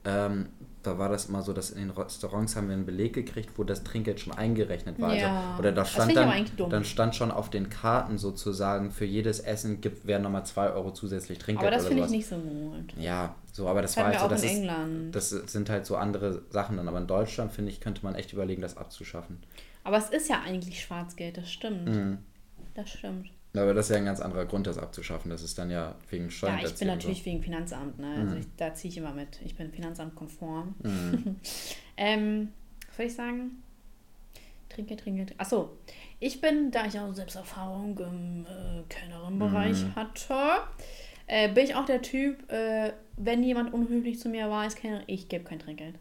ähm, da war das immer so, dass in den Restaurants haben wir einen Beleg gekriegt, wo das Trinkgeld schon eingerechnet war. Ja. Also, oder da Das stand dann, eigentlich dumm. dann stand schon auf den Karten sozusagen, für jedes Essen gibt, werden nochmal 2 Euro zusätzlich Trinkgeld Aber das finde ich nicht so gut. Ja, so, aber das, Das war halt so, auch das in ist, England. das sind halt so andere Sachen dann. Aber in Deutschland, finde ich, könnte man echt überlegen, das abzuschaffen. Aber es ist ja eigentlich Schwarzgeld, das stimmt. Mhm. Das stimmt. Aber das ist ja ein ganz anderer Grund, das abzuschaffen. Das ist dann ja wegen Ja, Steuern. ich bin natürlich wegen Finanzamt, ne? Also ich, da ziehe ich immer mit. Ich bin Finanzamt-konform. Mhm. ähm, was soll ich sagen? Trinke, trinke. Achso, ich bin, da ich auch Selbsterfahrung im äh, Kellnerin-Bereich Mhm. hatte, äh, bin ich auch der Typ, äh, wenn jemand unhöflich zu mir war als Kellnerin, ich gebe kein Trinkgeld.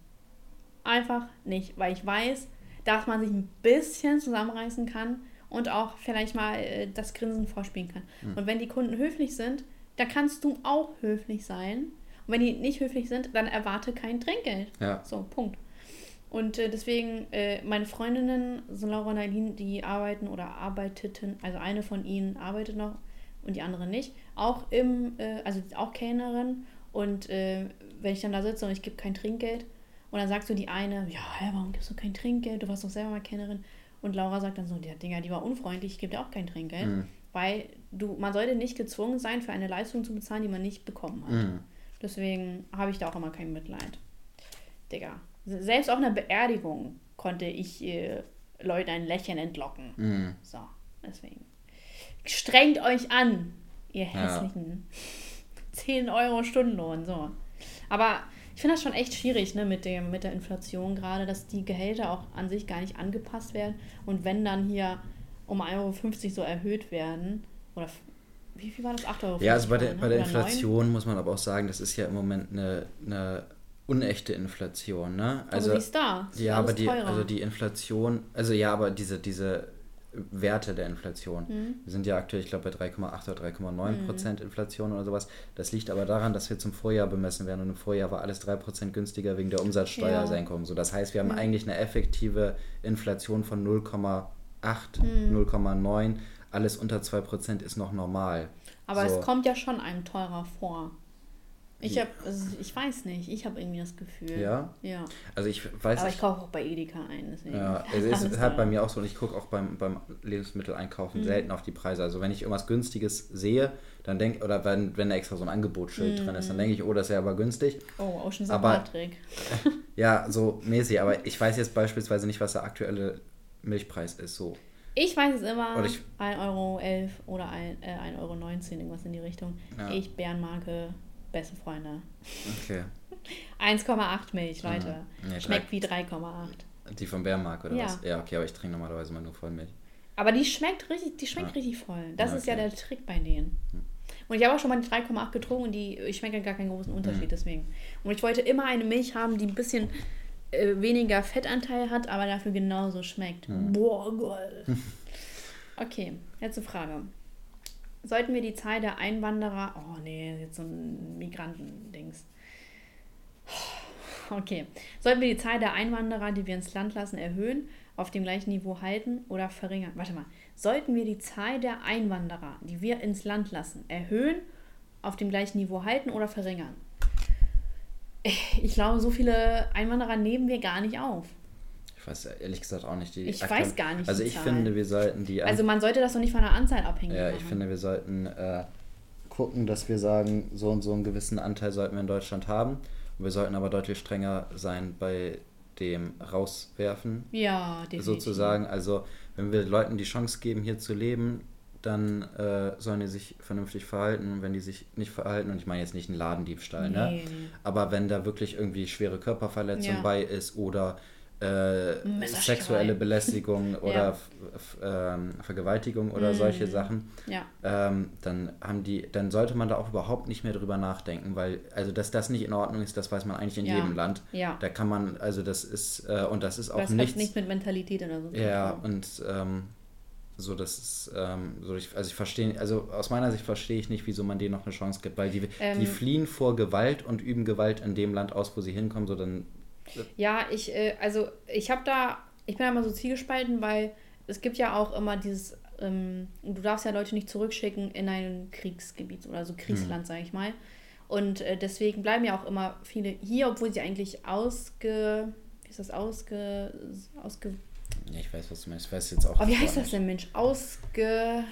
Einfach nicht, weil ich weiß, dass man sich ein bisschen zusammenreißen kann und auch vielleicht mal äh, das Grinsen vorspielen kann. Und wenn die Kunden höflich sind, dann kannst du auch höflich sein. Und wenn die nicht höflich sind, dann erwarte kein Trinkgeld. Ja. So, Punkt. Und äh, deswegen, äh, meine Freundinnen, so Laura und Eileen, die arbeiten oder arbeiteten, also eine von ihnen arbeitet noch und die andere nicht, auch im, äh, also auch Kellnerin. Und äh, wenn ich dann da sitze und ich gebe kein Trinkgeld, und dann sagt so die eine, ja, hä, warum gibst du kein Trinkgeld? Du warst doch selber mal Kellnerin. Und Laura sagt dann so, der Dinger, die war unfreundlich, ich gebe dir auch kein Trinkgeld. Mhm. Weil du, man sollte nicht gezwungen sein, für eine Leistung zu bezahlen, die man nicht bekommen hat. Mhm. Deswegen habe ich da auch immer kein Mitleid. Digga. Selbst auf einer Beerdigung konnte ich äh, Leuten ein Lächeln entlocken. Mhm. So, deswegen. Strengt euch an, ihr Ja. hässlichen 10 Euro Stundenlohn. So. Aber ich finde das schon echt schwierig, ne, mit, dem, mit der Inflation gerade, dass die Gehälter auch an sich gar nicht angepasst werden. Und wenn dann hier um 1,50 Euro so erhöht werden, oder wie viel war das? 8,50 Euro? Ja, also bei der, ne? bei der? Inflation muss man aber auch sagen, das ist ja im Moment eine, eine unechte Inflation, ne? Also, aber die ist da. Wird ja, aber die, teurer. also die Inflation, also ja, aber diese, diese Werte der Inflation. Hm. Wir sind ja aktuell, ich glaube, bei 3,8 oder 3,9 Mhm. Prozent Inflation oder sowas. Das liegt aber daran, dass wir zum Vorjahr bemessen werden und im Vorjahr war alles 3 Prozent günstiger wegen der Umsatzsteuersenkung. So, das heißt, wir haben Mhm. eigentlich eine effektive Inflation von 0,8, Mhm. 0,9. Alles unter 2 Prozent ist noch normal. Aber so. es kommt ja schon einem teurer vor. Ich habe, also ich weiß nicht, ich habe irgendwie das Gefühl. Ja? Ja. Also ich weiß Aber ich, ich kaufe auch bei Edeka ein, deswegen. Ja, es ist halt bei mir auch so und ich gucke auch beim, beim Lebensmitteleinkaufen Mhm. selten auf die Preise. Also wenn ich irgendwas Günstiges sehe, dann denke oder wenn, wenn da extra so ein Angebotsschild drin Mhm. ist, dann denke ich, oh, das ist ja aber günstig. Oh, Ocean Aber- Patrick. Ja, so mäßig, aber ich weiß jetzt beispielsweise nicht, was der aktuelle Milchpreis ist. So. Ich weiß es immer. Oder ich- 1,11 Euro oder ein- äh, 1,19 Euro, irgendwas in die Richtung. Ja. Ich, Bärenmarke, beste Freunde. Okay. 1,8 Milch, Leute. Mhm. Nee, Schmeckt wie 3,8. Die vom Bärmarkt oder Ja. was? Ja, okay, aber ich trinke normalerweise mal nur Vollmilch. Aber die schmeckt richtig, die schmeckt Ja. richtig voll. Das Ja, ist ja okay. der Trick bei denen. Und ich habe auch schon mal die 3,8 getrunken und die ich schmecke gar keinen großen Unterschied Mhm. deswegen. Und ich wollte immer eine Milch haben, die ein bisschen äh, weniger Fettanteil hat, aber dafür genauso schmeckt. Mhm. Boah, geil. okay, letzte Frage. Sollten wir die Zahl der Einwanderer. Oh nee, jetzt so ein Migrantendings. Okay. Sollten wir die Zahl der Einwanderer, die wir ins Land lassen, erhöhen, auf dem gleichen Niveau halten oder verringern? Warte mal. Sollten wir die Zahl der Einwanderer, die wir ins Land lassen, erhöhen, auf dem gleichen Niveau halten oder verringern? Ich glaube, so viele Einwanderer nehmen wir gar nicht auf. Ich weiß ehrlich gesagt auch nicht die. Ich aktuelle- weiß gar nicht Also ich Zahl. finde, wir sollten die. Also man sollte das doch nicht von der Anzahl abhängig Ja, machen. ich finde, wir sollten äh, gucken, dass wir sagen, so und so einen gewissen Anteil sollten wir in Deutschland haben. Und wir sollten aber deutlich strenger sein bei dem Rauswerfen, ja, definitiv. sozusagen. Also, wenn wir Leuten die Chance geben, hier zu leben, dann äh, sollen die sich vernünftig verhalten. Und wenn die sich nicht verhalten, und ich meine jetzt nicht einen Ladendiebstahl, ne? Nee, nee. Aber wenn da wirklich irgendwie schwere Körperverletzung Ja. bei ist oder äh, sexuelle Belästigung oder Ja. ähm, Vergewaltigung oder Mhm. solche Sachen, Ja. ähm, dann haben die, dann sollte man da auch überhaupt nicht mehr drüber nachdenken, weil also dass das nicht in Ordnung ist, das weiß man eigentlich in Ja. jedem Land. Ja. Da kann man, also das ist äh, und das ist auch nichts. nichts mit Mentalität oder so. Ja, und ähm, so, das ist, ähm, so ich, also ich verstehe, also aus meiner Sicht verstehe ich nicht, wieso man denen noch eine Chance gibt, weil die, Ähm. die fliehen vor Gewalt und üben Gewalt in dem Land aus, wo sie hinkommen, so dann, Ja, ich, äh, also ich habe da, ich bin da immer so zielgespalten, weil es gibt ja auch immer dieses, ähm, du darfst ja Leute nicht zurückschicken in ein Kriegsgebiet oder so Kriegsland, sage ich mal. Und äh, deswegen bleiben ja auch immer viele hier, obwohl sie eigentlich ausge, wie ist das, ausge, ausge, ja, ich weiß, was du meinst, ich weiß jetzt auch oh, wie heißt das denn, Mensch? Ausge,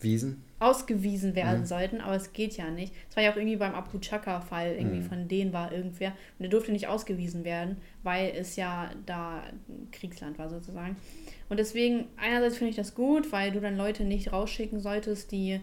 Wiesen? Ausgewiesen werden Mhm. sollten, aber es geht ja nicht. Es war ja auch irgendwie beim Abu Chaka-Fall, irgendwie Mhm. von denen war irgendwer und der durfte nicht ausgewiesen werden, weil es ja da Kriegsland war sozusagen. Und deswegen, einerseits finde ich das gut, weil du dann Leute nicht rausschicken solltest, die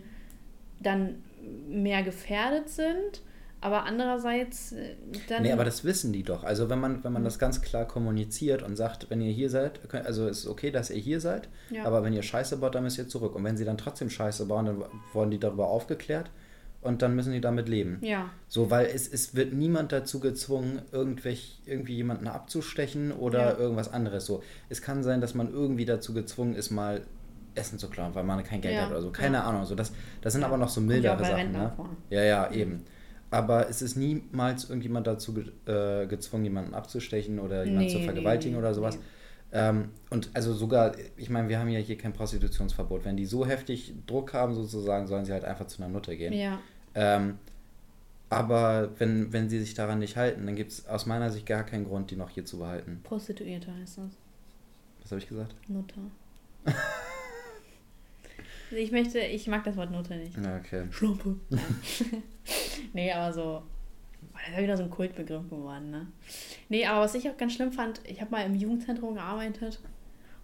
dann mehr gefährdet sind, aber andererseits äh, dann... Nee, aber das wissen die doch. Also wenn man, wenn man das ganz klar kommuniziert und sagt, wenn ihr hier seid, könnt- also es ist okay, dass ihr hier seid, Ja. aber wenn ihr Scheiße baut, dann müsst ihr zurück. Und wenn sie dann trotzdem Scheiße bauen, dann wurden die darüber aufgeklärt und dann müssen die damit leben. ja, So, weil es, es wird niemand dazu gezwungen, irgendwelch, irgendwie jemanden abzustechen oder Ja. irgendwas anderes. So, es kann sein, dass man irgendwie dazu gezwungen ist, mal Essen zu klauen, weil man kein Geld Ja, hat oder so. Keine ja. Ahnung. So, das, das sind aber noch so mildere Sachen. Ne? Ja, ja, eben. Aber es ist niemals irgendjemand dazu ge äh, gezwungen, jemanden abzustechen oder jemanden zu Nee, vergewaltigen nee, oder sowas. nee. Ähm, und also sogar, ich meine, wir haben ja hier kein Prostitutionsverbot. Wenn die so heftig Druck haben, sozusagen, sollen sie halt einfach zu einer Nutte gehen. ja, Ähm, aber wenn, wenn sie sich daran nicht halten, dann gibt es aus meiner Sicht gar keinen Grund, die noch hier zu behalten. Prostituierte heißt das. Was habe ich gesagt? Nutte. ich möchte, ich mag das Wort Nutte nicht. Ja, okay. Schlampe. nee, aber so. Das ist ja wieder so ein Kultbegriff geworden, ne? Nee, aber was ich auch ganz schlimm fand, ich habe mal im Jugendzentrum gearbeitet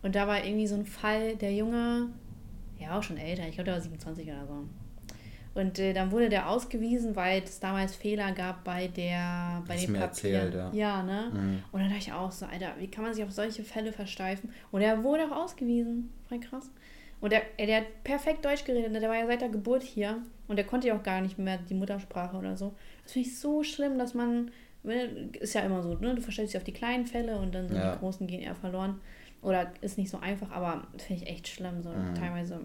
und da war irgendwie so ein Fall, der Junge, ja auch schon älter, ich glaube, der war 27 oder so. Und äh, dann wurde der ausgewiesen, weil es damals Fehler gab bei der bei Hast den mir Papieren. erzählt, ja. ja, ne? Mhm. Und dann dachte ich auch so, Alter, wie kann man sich auf solche Fälle versteifen? Und er wurde auch ausgewiesen. Voll krass. Und der, der hat perfekt Deutsch geredet. ne? Der war ja seit der Geburt hier. Und der konnte ja auch gar nicht mehr die Muttersprache oder so. Das finde ich so schlimm, dass man. ne, Ist ja immer so, ne? Du verstellst dich auf die kleinen Fälle und dann sind Ja. die großen gehen eher verloren. Oder ist nicht so einfach, aber finde ich echt schlimm. So Mhm. teilweise.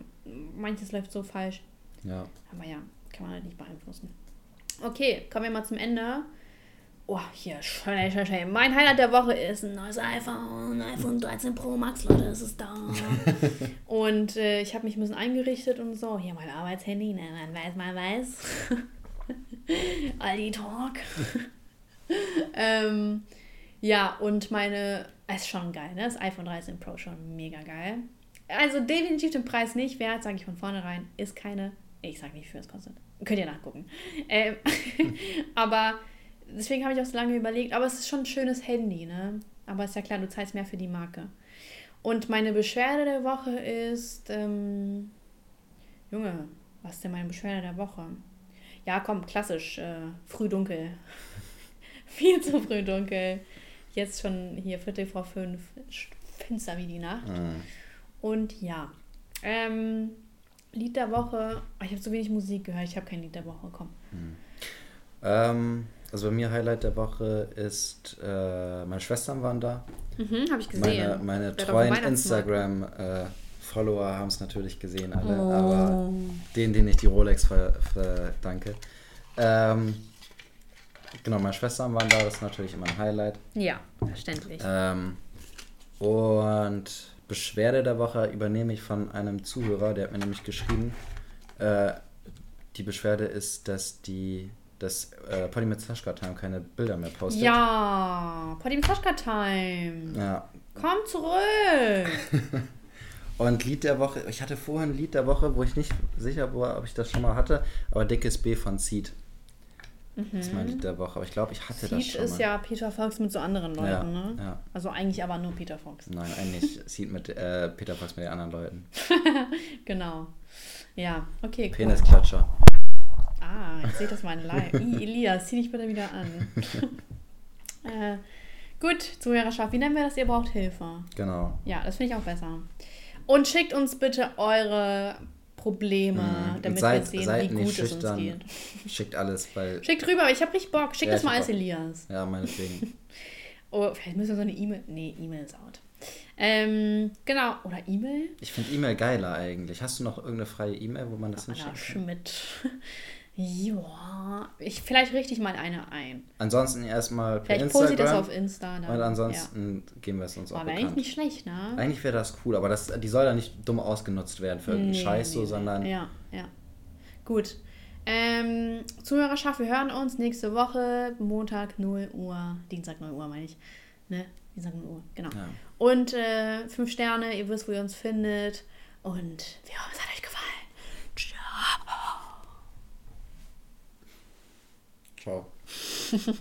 Manches läuft so falsch. Ja. Aber ja, kann man halt nicht beeinflussen. Okay, kommen wir mal zum Ende. Oh, hier, schön, schön, schön. Mein Highlight der Woche ist ein neues iPhone, iPhone 13 Pro Max, Leute, es ist da. und äh, ich habe mich ein bisschen eingerichtet und so. Hier mein Arbeitshandy, ne, man weiß, man weiß. Aldi Talk. ähm, ja, und meine, es ist schon geil, ne? Das iPhone 13 Pro schon mega geil. Also definitiv den Preis nicht wert, sage ich von vornherein. Ist keine, ich sage nicht, wie viel es kostet. Könnt ihr nachgucken. Ähm, aber deswegen habe ich auch so lange überlegt. Aber es ist schon ein schönes Handy, ne? Aber ist ja klar, du zahlst mehr für die Marke. Und meine Beschwerde der Woche ist, ähm, Junge, was ist denn meine Beschwerde der Woche? Ja, komm, klassisch, äh, früh dunkel. Viel zu früh dunkel. Jetzt schon hier Viertel vor fünf, finster wie die Nacht. Mhm. Und ja, ähm, Lied der Woche. Oh, Ich habe so wenig Musik gehört. Ich habe kein Lied der Woche. Komm. Ähm, also bei mir Highlight der Woche ist, äh, meine Schwestern waren da. Mhm, habe ich Meine, gesehen. meine dem treuen. Instagram-Follower haben es natürlich gesehen alle, Oh. aber denen, denen ich die Rolex ver verdanke. Ähm, genau, meine Schwestern waren da, das ist natürlich immer ein Highlight. Ja, verständlich. Ähm, und Beschwerde der Woche übernehme ich von einem Zuhörer, der hat mir nämlich geschrieben, äh, die Beschwerde ist, dass die dass äh, Polly mit Sascha Time keine Bilder mehr postet. ja, Podim Toschka Time. ja. Komm zurück. Und Lied der Woche, ich hatte vorher ein Lied der Woche, wo ich nicht sicher war, ob ich das schon mal hatte, aber Dickes B von Seed. Das ist mein Lied der Woche, aber ich glaube, ich hatte das Mhm. Seed schon ist mal. ja Peter Fox mit so anderen Leuten, ja, ne? ja. Also eigentlich aber nur Peter Fox. Nein, eigentlich Seed mit äh, Peter Fox mit den anderen Leuten. Genau. Ja, okay, cool. Ah, jetzt seht das mal in live. Elias, zieh dich bitte wieder an. äh, Gut, Zuhörerschaft, wie nennen wir das? Ihr braucht Hilfe. Genau. Ja, das finde ich auch besser. Und schickt uns bitte eure Probleme, Mhm. damit seid, wir sehen, seid wie nicht gut es uns schüchtern. geht. Schickt alles, weil. Schickt rüber, aber ich habe richtig Bock. Schickt Ja, das mal als. Elias. Ja, meinetwegen. Oh, vielleicht müssen wir so eine E-Mail. Nee, E-Mail ist out. Ähm, genau. Oder E-Mail? Ich finde E-Mail geiler eigentlich. Hast du noch irgendeine freie E-Mail, wo man das Anna hinschicken kann? Schmidt. Ja. Ich, vielleicht richte ich mal eine ein. Ansonsten erstmal per Vielleicht poste ich das Instagram. auf Insta. Dann. und ansonsten geben wir es uns Ja. auch War eigentlich nicht schlecht, ne? Eigentlich wäre das cool, aber das, die soll da nicht dumm ausgenutzt werden für irgendeinen Nee, Scheiß nee, so, sondern Ja, ja. Gut. Ähm, Zuhörerschaft, wir hören uns nächste Woche, Montag 0 Uhr, Dienstag 0 Uhr meine ich. Ne? Dienstag 0 Uhr, genau. Ja. Und äh, fünf Sterne, ihr wisst, wo ihr uns findet. Und wir hoffen, es hat euch ciao.